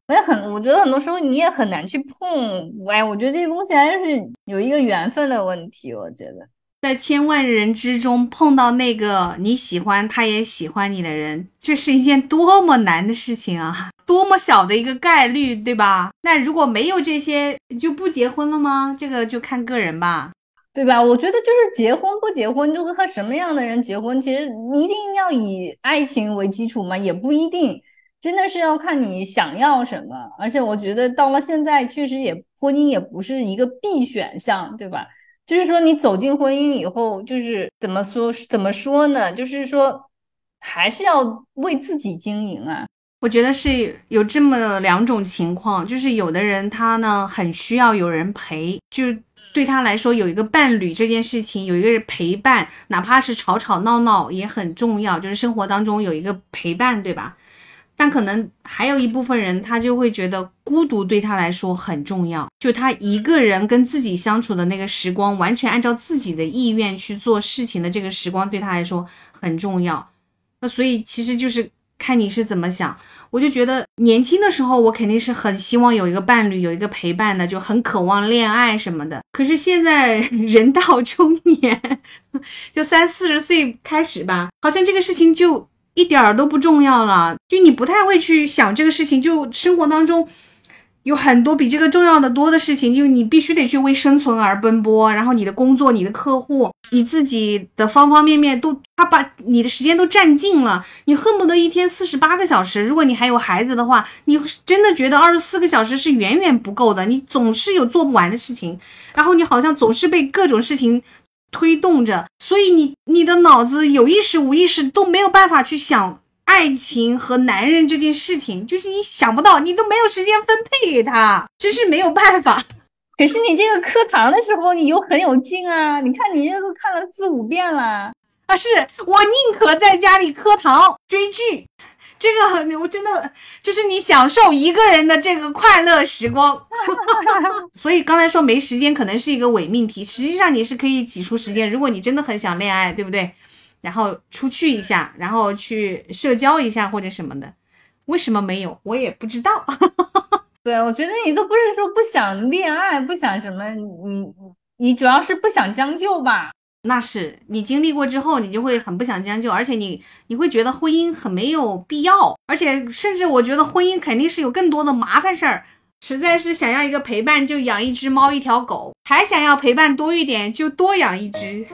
我也很，我觉得很多时候你也很难去碰。哎，我觉得这个东西还是有一个缘分的问题。我觉得在千万人之中碰到那个你喜欢，他也喜欢你的人，这是一件多么难的事情啊！多么小的一个概率，对吧？那如果没有这些，就不结婚了吗？这个就看个人吧。对吧？我觉得就是结婚不结婚，就和什么样的人结婚，其实一定要以爱情为基础吗？也不一定，真的是要看你想要什么。而且我觉得到了现在，确实也婚姻也不是一个必选项，对吧？就是说你走进婚姻以后，就是怎么说怎么说呢？就是说还是要为自己经营啊。我觉得是有这么两种情况，就是有的人他呢很需要有人陪，就。对他来说，有一个伴侣这件事情，有一个人陪伴，哪怕是吵吵闹闹也很重要。就是生活当中有一个陪伴，对吧？但可能还有一部分人，他就会觉得孤独对他来说很重要。就他一个人跟自己相处的那个时光，完全按照自己的意愿去做事情的这个时光，对他来说很重要。那所以其实就是看你是怎么想。我就觉得年轻的时候，我肯定是很希望有一个伴侣，有一个陪伴的，就很渴望恋爱什么的。可是现在 *laughs* 人到中年，就三四十岁开始吧，好像这个事情就一点儿都不重要了，就你不太会去想这个事情，就生活当中。有很多比这个重要的多的事情，就你必须得去为生存而奔波，然后你的工作、你的客户、你自己的方方面面都，他把你的时间都占尽了，你恨不得一天四十八个小时。如果你还有孩子的话，你真的觉得二十四个小时是远远不够的，你总是有做不完的事情，然后你好像总是被各种事情推动着，所以你你的脑子有意识无意识都没有办法去想。爱情和男人这件事情，就是你想不到，你都没有时间分配给他，真是没有办法。可是你这个课堂的时候，你又很有劲啊！你看你这都看了四五遍了啊！是我宁可在家里磕糖追剧，这个我真的就是你享受一个人的这个快乐时光。*laughs* 所以刚才说没时间，可能是一个伪命题，实际上你是可以挤出时间，如果你真的很想恋爱，对不对？然后出去一下，然后去社交一下或者什么的，为什么没有？我也不知道。*laughs* 对，我觉得你都不是说不想恋爱，不想什么，你你主要是不想将就吧？那是你经历过之后，你就会很不想将就，而且你你会觉得婚姻很没有必要，而且甚至我觉得婚姻肯定是有更多的麻烦事儿。实在是想要一个陪伴，就养一只猫一条狗；还想要陪伴多一点，就多养一只。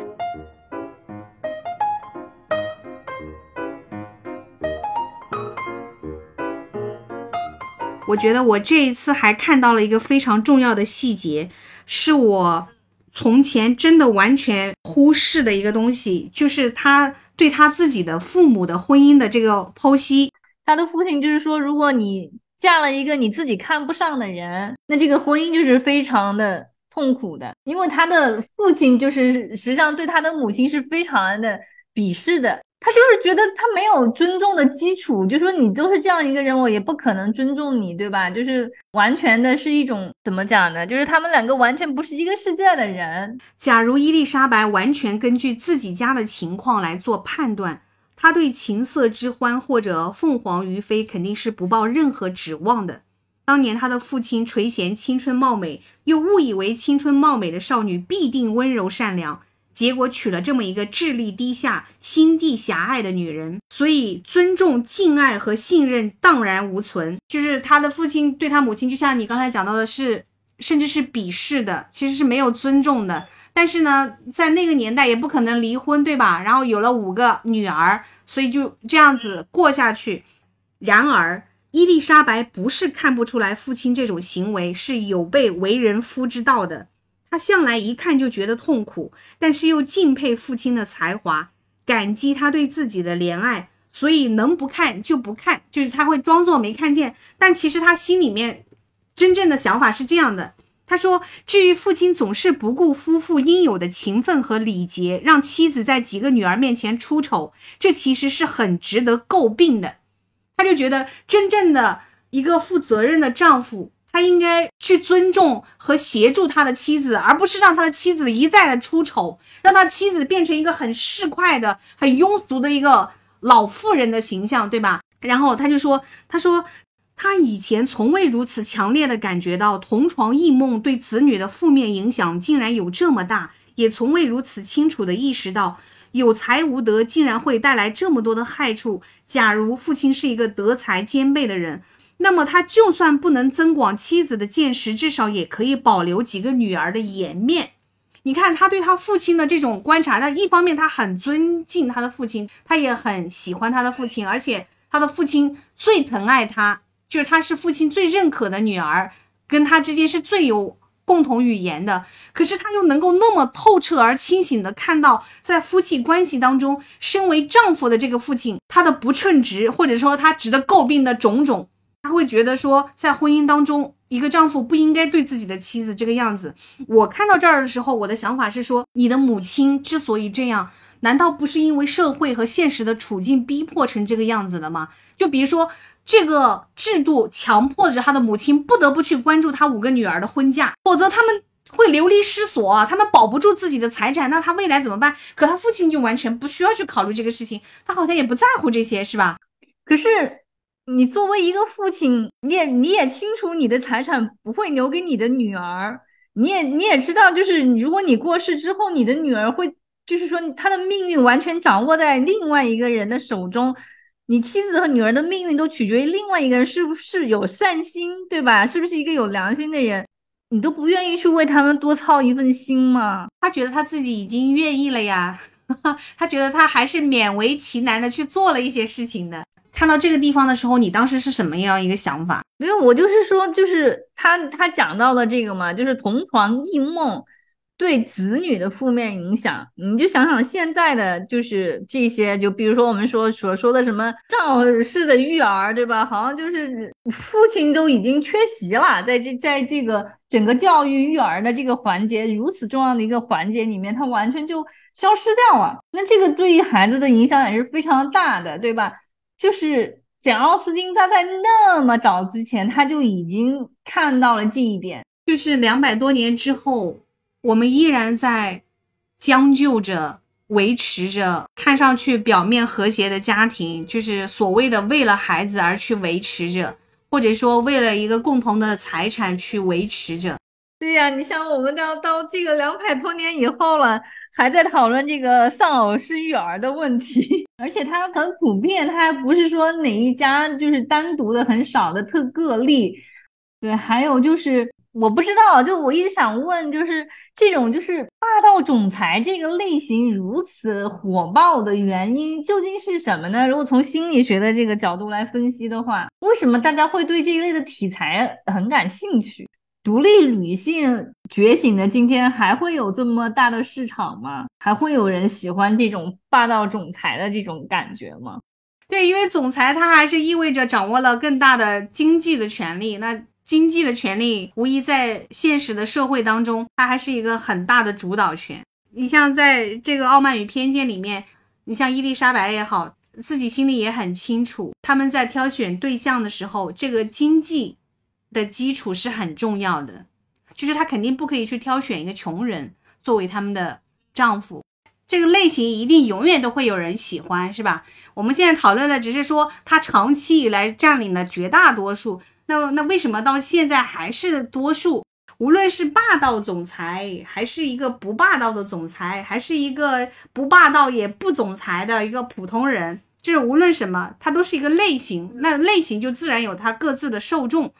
我觉得我这一次还看到了一个非常重要的细节，是我从前真的完全忽视的一个东西，就是他对他自己的父母的婚姻的这个剖析。他的父亲就是说，如果你嫁了一个你自己看不上的人，那这个婚姻就是非常的痛苦的，因为他的父亲就是实际上对他的母亲是非常的鄙视的。他就是觉得他没有尊重的基础，就说你就是这样一个人，我也不可能尊重你，对吧？就是完全的是一种怎么讲呢？就是他们两个完全不是一个世界的人。假如伊丽莎白完全根据自己家的情况来做判断，她对情色之欢或者凤凰于飞肯定是不抱任何指望的。当年她的父亲垂涎青春貌美，又误以为青春貌美的少女必定温柔善良。结果娶了这么一个智力低下、心地狭隘的女人，所以尊重、敬爱和信任荡然无存。就是他的父亲对他母亲，就像你刚才讲到的，是甚至是鄙视的，其实是没有尊重的。但是呢，在那个年代也不可能离婚，对吧？然后有了五个女儿，所以就这样子过下去。然而，伊丽莎白不是看不出来父亲这种行为是有悖为人夫之道的。他向来一看就觉得痛苦，但是又敬佩父亲的才华，感激他对自己的怜爱，所以能不看就不看，就是他会装作没看见。但其实他心里面真正的想法是这样的。他说：“至于父亲总是不顾夫妇应有的情分和礼节，让妻子在几个女儿面前出丑，这其实是很值得诟病的。”他就觉得真正的一个负责任的丈夫。他应该去尊重和协助他的妻子，而不是让他的妻子一再的出丑，让他妻子变成一个很市侩的、很庸俗的一个老妇人的形象，对吧？然后他就说，他说他以前从未如此强烈的感觉到同床异梦对子女的负面影响竟然有这么大，也从未如此清楚的意识到。有才无德，竟然会带来这么多的害处。假如父亲是一个德才兼备的人，那么他就算不能增广妻子的见识，至少也可以保留几个女儿的颜面。你看他对他父亲的这种观察，那一方面他很尊敬他的父亲，他也很喜欢他的父亲，而且他的父亲最疼爱他，就是他是父亲最认可的女儿，跟他之间是最有。共同语言的，可是他又能够那么透彻而清醒的看到，在夫妻关系当中，身为丈夫的这个父亲，他的不称职，或者说他值得诟病的种种，他会觉得说，在婚姻当中，一个丈夫不应该对自己的妻子这个样子。我看到这儿的时候，我的想法是说，你的母亲之所以这样，难道不是因为社会和现实的处境逼迫成这个样子的吗？就比如说。这个制度强迫着他的母亲不得不去关注他五个女儿的婚嫁，否则他们会流离失所，他们保不住自己的财产，那他未来怎么办？可他父亲就完全不需要去考虑这个事情，他好像也不在乎这些，是吧？可是你作为一个父亲，你也你也清楚你的财产不会留给你的女儿，你也你也知道，就是如果你过世之后，你的女儿会，就是说她的命运完全掌握在另外一个人的手中。你妻子和女儿的命运都取决于另外一个人是不是有善心，对吧？是不是一个有良心的人？你都不愿意去为他们多操一份心吗？他觉得他自己已经愿意了呀，*laughs* 他觉得他还是勉为其难的去做了一些事情的。看到这个地方的时候，你当时是什么样一个想法？因为我就是说，就是他他讲到了这个嘛，就是同床异梦。对子女的负面影响，你就想想现在的就是这些，就比如说我们说所说的什么赵氏的育儿，对吧？好像就是父亲都已经缺席了，在这在这个整个教育育儿的这个环节，如此重要的一个环节里面，他完全就消失掉了。那这个对于孩子的影响也是非常大的，对吧？就是简奥斯汀他在那么早之前他就已经看到了这一点，就是两百多年之后。我们依然在将就着维持着看上去表面和谐的家庭，就是所谓的为了孩子而去维持着，或者说为了一个共同的财产去维持着。对呀，你像我们到到这个两百多年以后了，还在讨论这个丧偶式育儿的问题，*laughs* 而且它很普遍，它还不是说哪一家就是单独的很少的特个例。对，还有就是。我不知道，就我一直想问，就是这种就是霸道总裁这个类型如此火爆的原因究竟是什么呢？如果从心理学的这个角度来分析的话，为什么大家会对这一类的题材很感兴趣？独立女性觉醒的今天，还会有这么大的市场吗？还会有人喜欢这种霸道总裁的这种感觉吗？对，因为总裁他还是意味着掌握了更大的经济的权利，那。经济的权利，无疑在现实的社会当中，它还是一个很大的主导权。你像在这个《傲慢与偏见》里面，你像伊丽莎白也好，自己心里也很清楚，他们在挑选对象的时候，这个经济的基础是很重要的，就是他肯定不可以去挑选一个穷人作为他们的丈夫。这个类型一定永远都会有人喜欢，是吧？我们现在讨论的只是说，他长期以来占领了绝大多数。那那为什么到现在还是多数？无论是霸道总裁，还是一个不霸道的总裁，还是一个不霸道也不总裁的一个普通人，就是无论什么，它都是一个类型。那类型就自然有它各自的受众。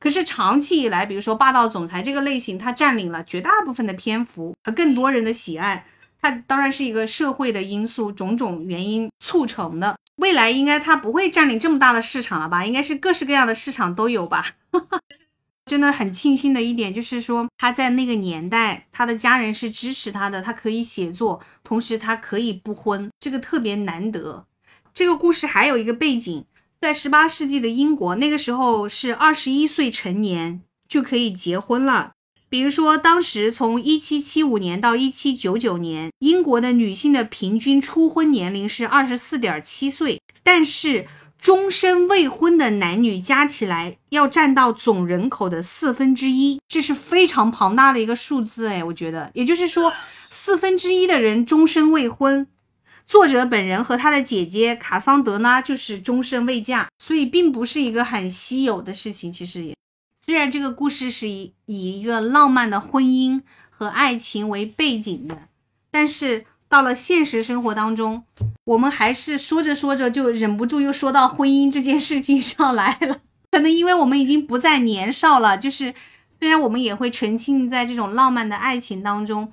可是长期以来，比如说霸道总裁这个类型，它占领了绝大部分的篇幅和更多人的喜爱。它当然是一个社会的因素，种种原因促成的。未来应该它不会占领这么大的市场了吧？应该是各式各样的市场都有吧。*laughs* 真的很庆幸的一点就是说，他在那个年代，他的家人是支持他的，他可以写作，同时他可以不婚，这个特别难得。这个故事还有一个背景，在十八世纪的英国，那个时候是二十一岁成年就可以结婚了。比如说，当时从一七七五年到一七九九年，英国的女性的平均初婚年龄是二十四点七岁，但是终身未婚的男女加起来要占到总人口的四分之一，这是非常庞大的一个数字哎，我觉得，也就是说，四分之一的人终身未婚。作者本人和他的姐姐卡桑德呢，就是终身未嫁，所以并不是一个很稀有的事情。其实也，虽然这个故事是以以一个浪漫的婚姻和爱情为背景的，但是。到了现实生活当中，我们还是说着说着就忍不住又说到婚姻这件事情上来了。可能因为我们已经不再年少了，就是虽然我们也会沉浸在这种浪漫的爱情当中，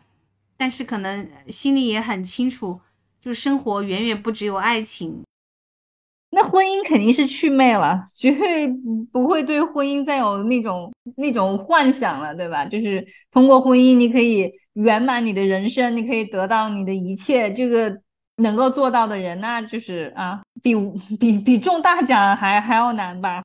但是可能心里也很清楚，就是生活远远不只有爱情。那婚姻肯定是祛魅了，绝对不会对婚姻再有那种那种幻想了，对吧？就是通过婚姻你可以。圆满你的人生，你可以得到你的一切。这个能够做到的人，那就是啊，比比比中大奖还还要难吧？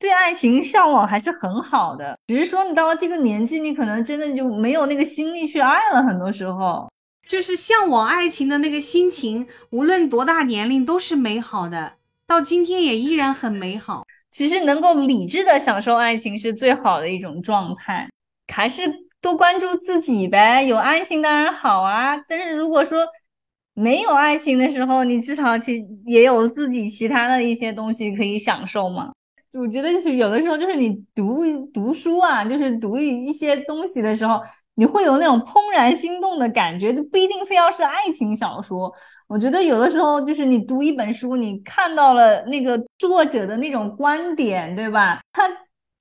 对爱情向往还是很好的，只是说你到了这个年纪，你可能真的就没有那个心力去爱了。很多时候，就是向往爱情的那个心情，无论多大年龄都是美好的，到今天也依然很美好。其实能够理智的享受爱情是最好的一种状态，还是。多关注自己呗，有爱情当然好啊。但是如果说没有爱情的时候，你至少其也有自己其他的一些东西可以享受嘛。我觉得就是有的时候，就是你读读书啊，就是读一些东西的时候，你会有那种怦然心动的感觉，不一定非要是爱情小说。我觉得有的时候就是你读一本书，你看到了那个作者的那种观点，对吧？他。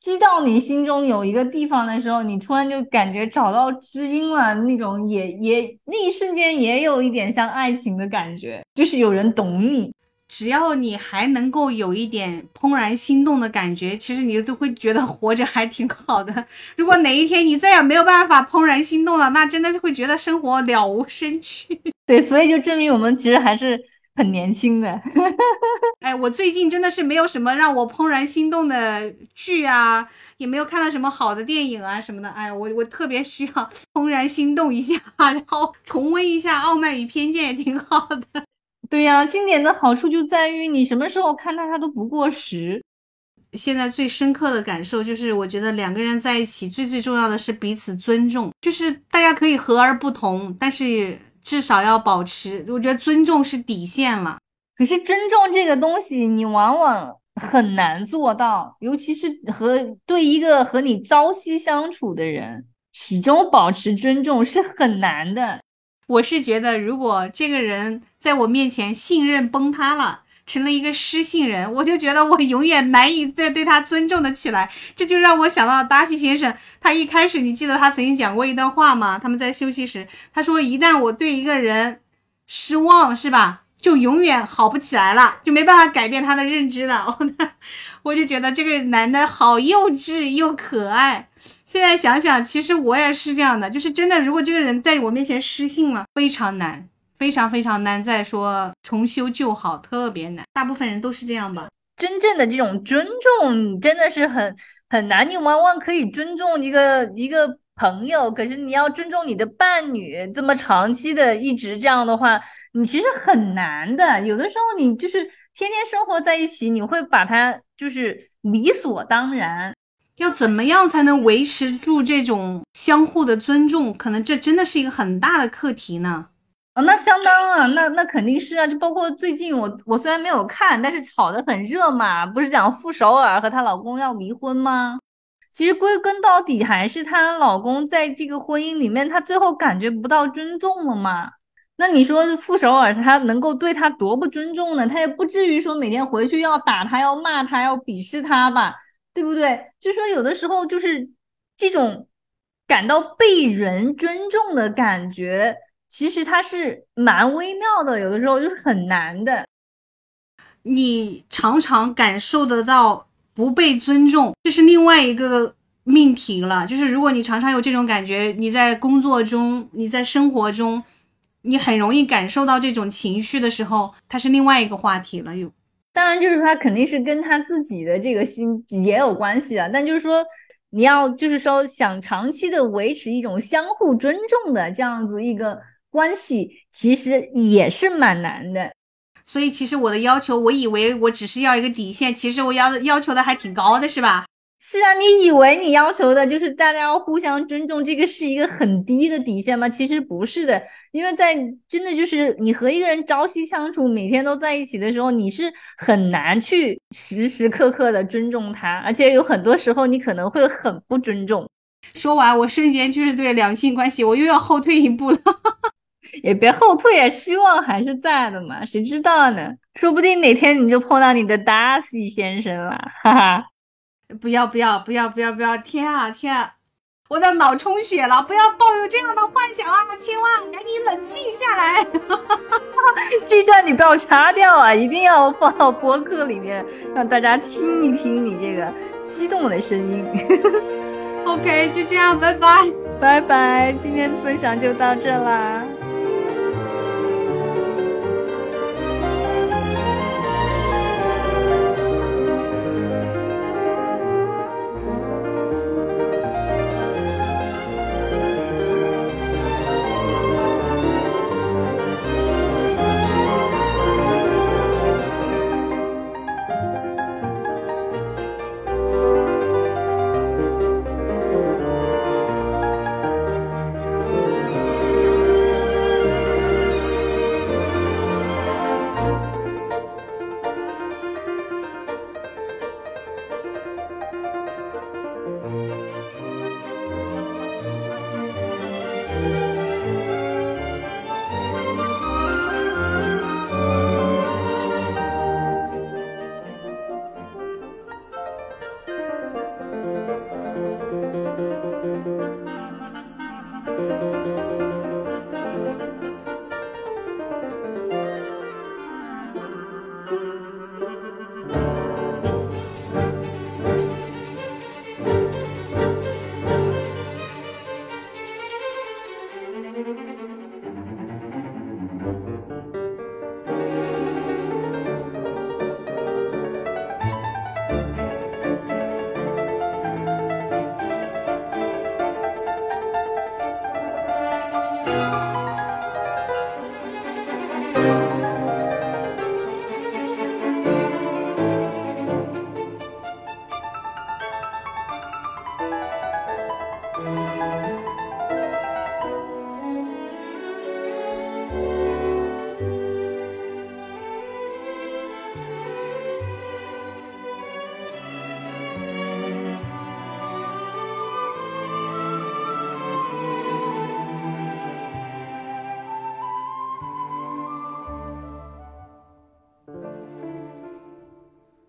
击到你心中有一个地方的时候，你突然就感觉找到知音了，那种也也那一瞬间也有一点像爱情的感觉，就是有人懂你。只要你还能够有一点怦然心动的感觉，其实你都会觉得活着还挺好的。*laughs* 如果哪一天你再也没有办法怦然心动了，那真的就会觉得生活了无生趣。*laughs* 对，所以就证明我们其实还是。很年轻的，*laughs* 哎，我最近真的是没有什么让我怦然心动的剧啊，也没有看到什么好的电影啊什么的。哎，我我特别需要怦然心动一下，然后重温一下《傲慢与偏见》也挺好的。对呀，经典的好处就在于你什么时候看它，它都不过时。现在最深刻的感受就是，我觉得两个人在一起最最重要的是彼此尊重，就是大家可以和而不同，但是。至少要保持，我觉得尊重是底线了。可是尊重这个东西，你往往很难做到，尤其是和对一个和你朝夕相处的人，始终保持尊重是很难的。我是觉得，如果这个人在我面前信任崩塌了。成了一个失信人，我就觉得我永远难以再对他尊重的起来。这就让我想到达西先生，他一开始，你记得他曾经讲过一段话吗？他们在休息时，他说：“一旦我对一个人失望，是吧，就永远好不起来了，就没办法改变他的认知了。*laughs* ”我就觉得这个男的好幼稚又可爱。现在想想，其实我也是这样的，就是真的，如果这个人在我面前失信了，非常难。非常非常难，再说重修旧好特别难，大部分人都是这样吧。真正的这种尊重真的是很很难，你往往可以尊重一个一个朋友，可是你要尊重你的伴侣，这么长期的一直这样的话，你其实很难的。有的时候你就是天天生活在一起，你会把他就是理所当然。要怎么样才能维持住这种相互的尊重？可能这真的是一个很大的课题呢。啊，那相当啊，那那肯定是啊，就包括最近我我虽然没有看，但是炒得很热嘛，不是讲傅首尔和她老公要离婚吗？其实归根到底还是她老公在这个婚姻里面，她最后感觉不到尊重了嘛。那你说傅首尔他能够对她多不尊重呢？他也不至于说每天回去要打她、要骂她、要鄙视她吧，对不对？就说有的时候就是这种感到被人尊重的感觉。其实它是蛮微妙的，有的时候就是很难的。你常常感受得到不被尊重，这是另外一个命题了。就是如果你常常有这种感觉，你在工作中、你在生活中，你很容易感受到这种情绪的时候，它是另外一个话题了。有，当然就是他肯定是跟他自己的这个心也有关系啊。但就是说，你要就是说想长期的维持一种相互尊重的这样子一个。关系其实也是蛮难的，所以其实我的要求，我以为我只是要一个底线，其实我要要求的还挺高的，是吧？是啊，你以为你要求的就是大家要互相尊重，这个是一个很低的底线吗？其实不是的，因为在真的就是你和一个人朝夕相处，每天都在一起的时候，你是很难去时时刻刻的尊重他，而且有很多时候你可能会很不尊重。说完，我瞬间就是对两性关系，我又要后退一步了。*laughs* 也别后退啊，希望还是在的嘛，谁知道呢？说不定哪天你就碰到你的达西先生了，哈哈。不要不要不要不要不要！天啊天啊，我的脑充血了！不要抱有这样的幻想啊，千万赶紧冷静下来。*laughs* 这段你不要掐掉啊，一定要放到播客里面，让大家听一听你这个激动的声音。OK，就这样，拜拜拜拜，今天的分享就到这啦。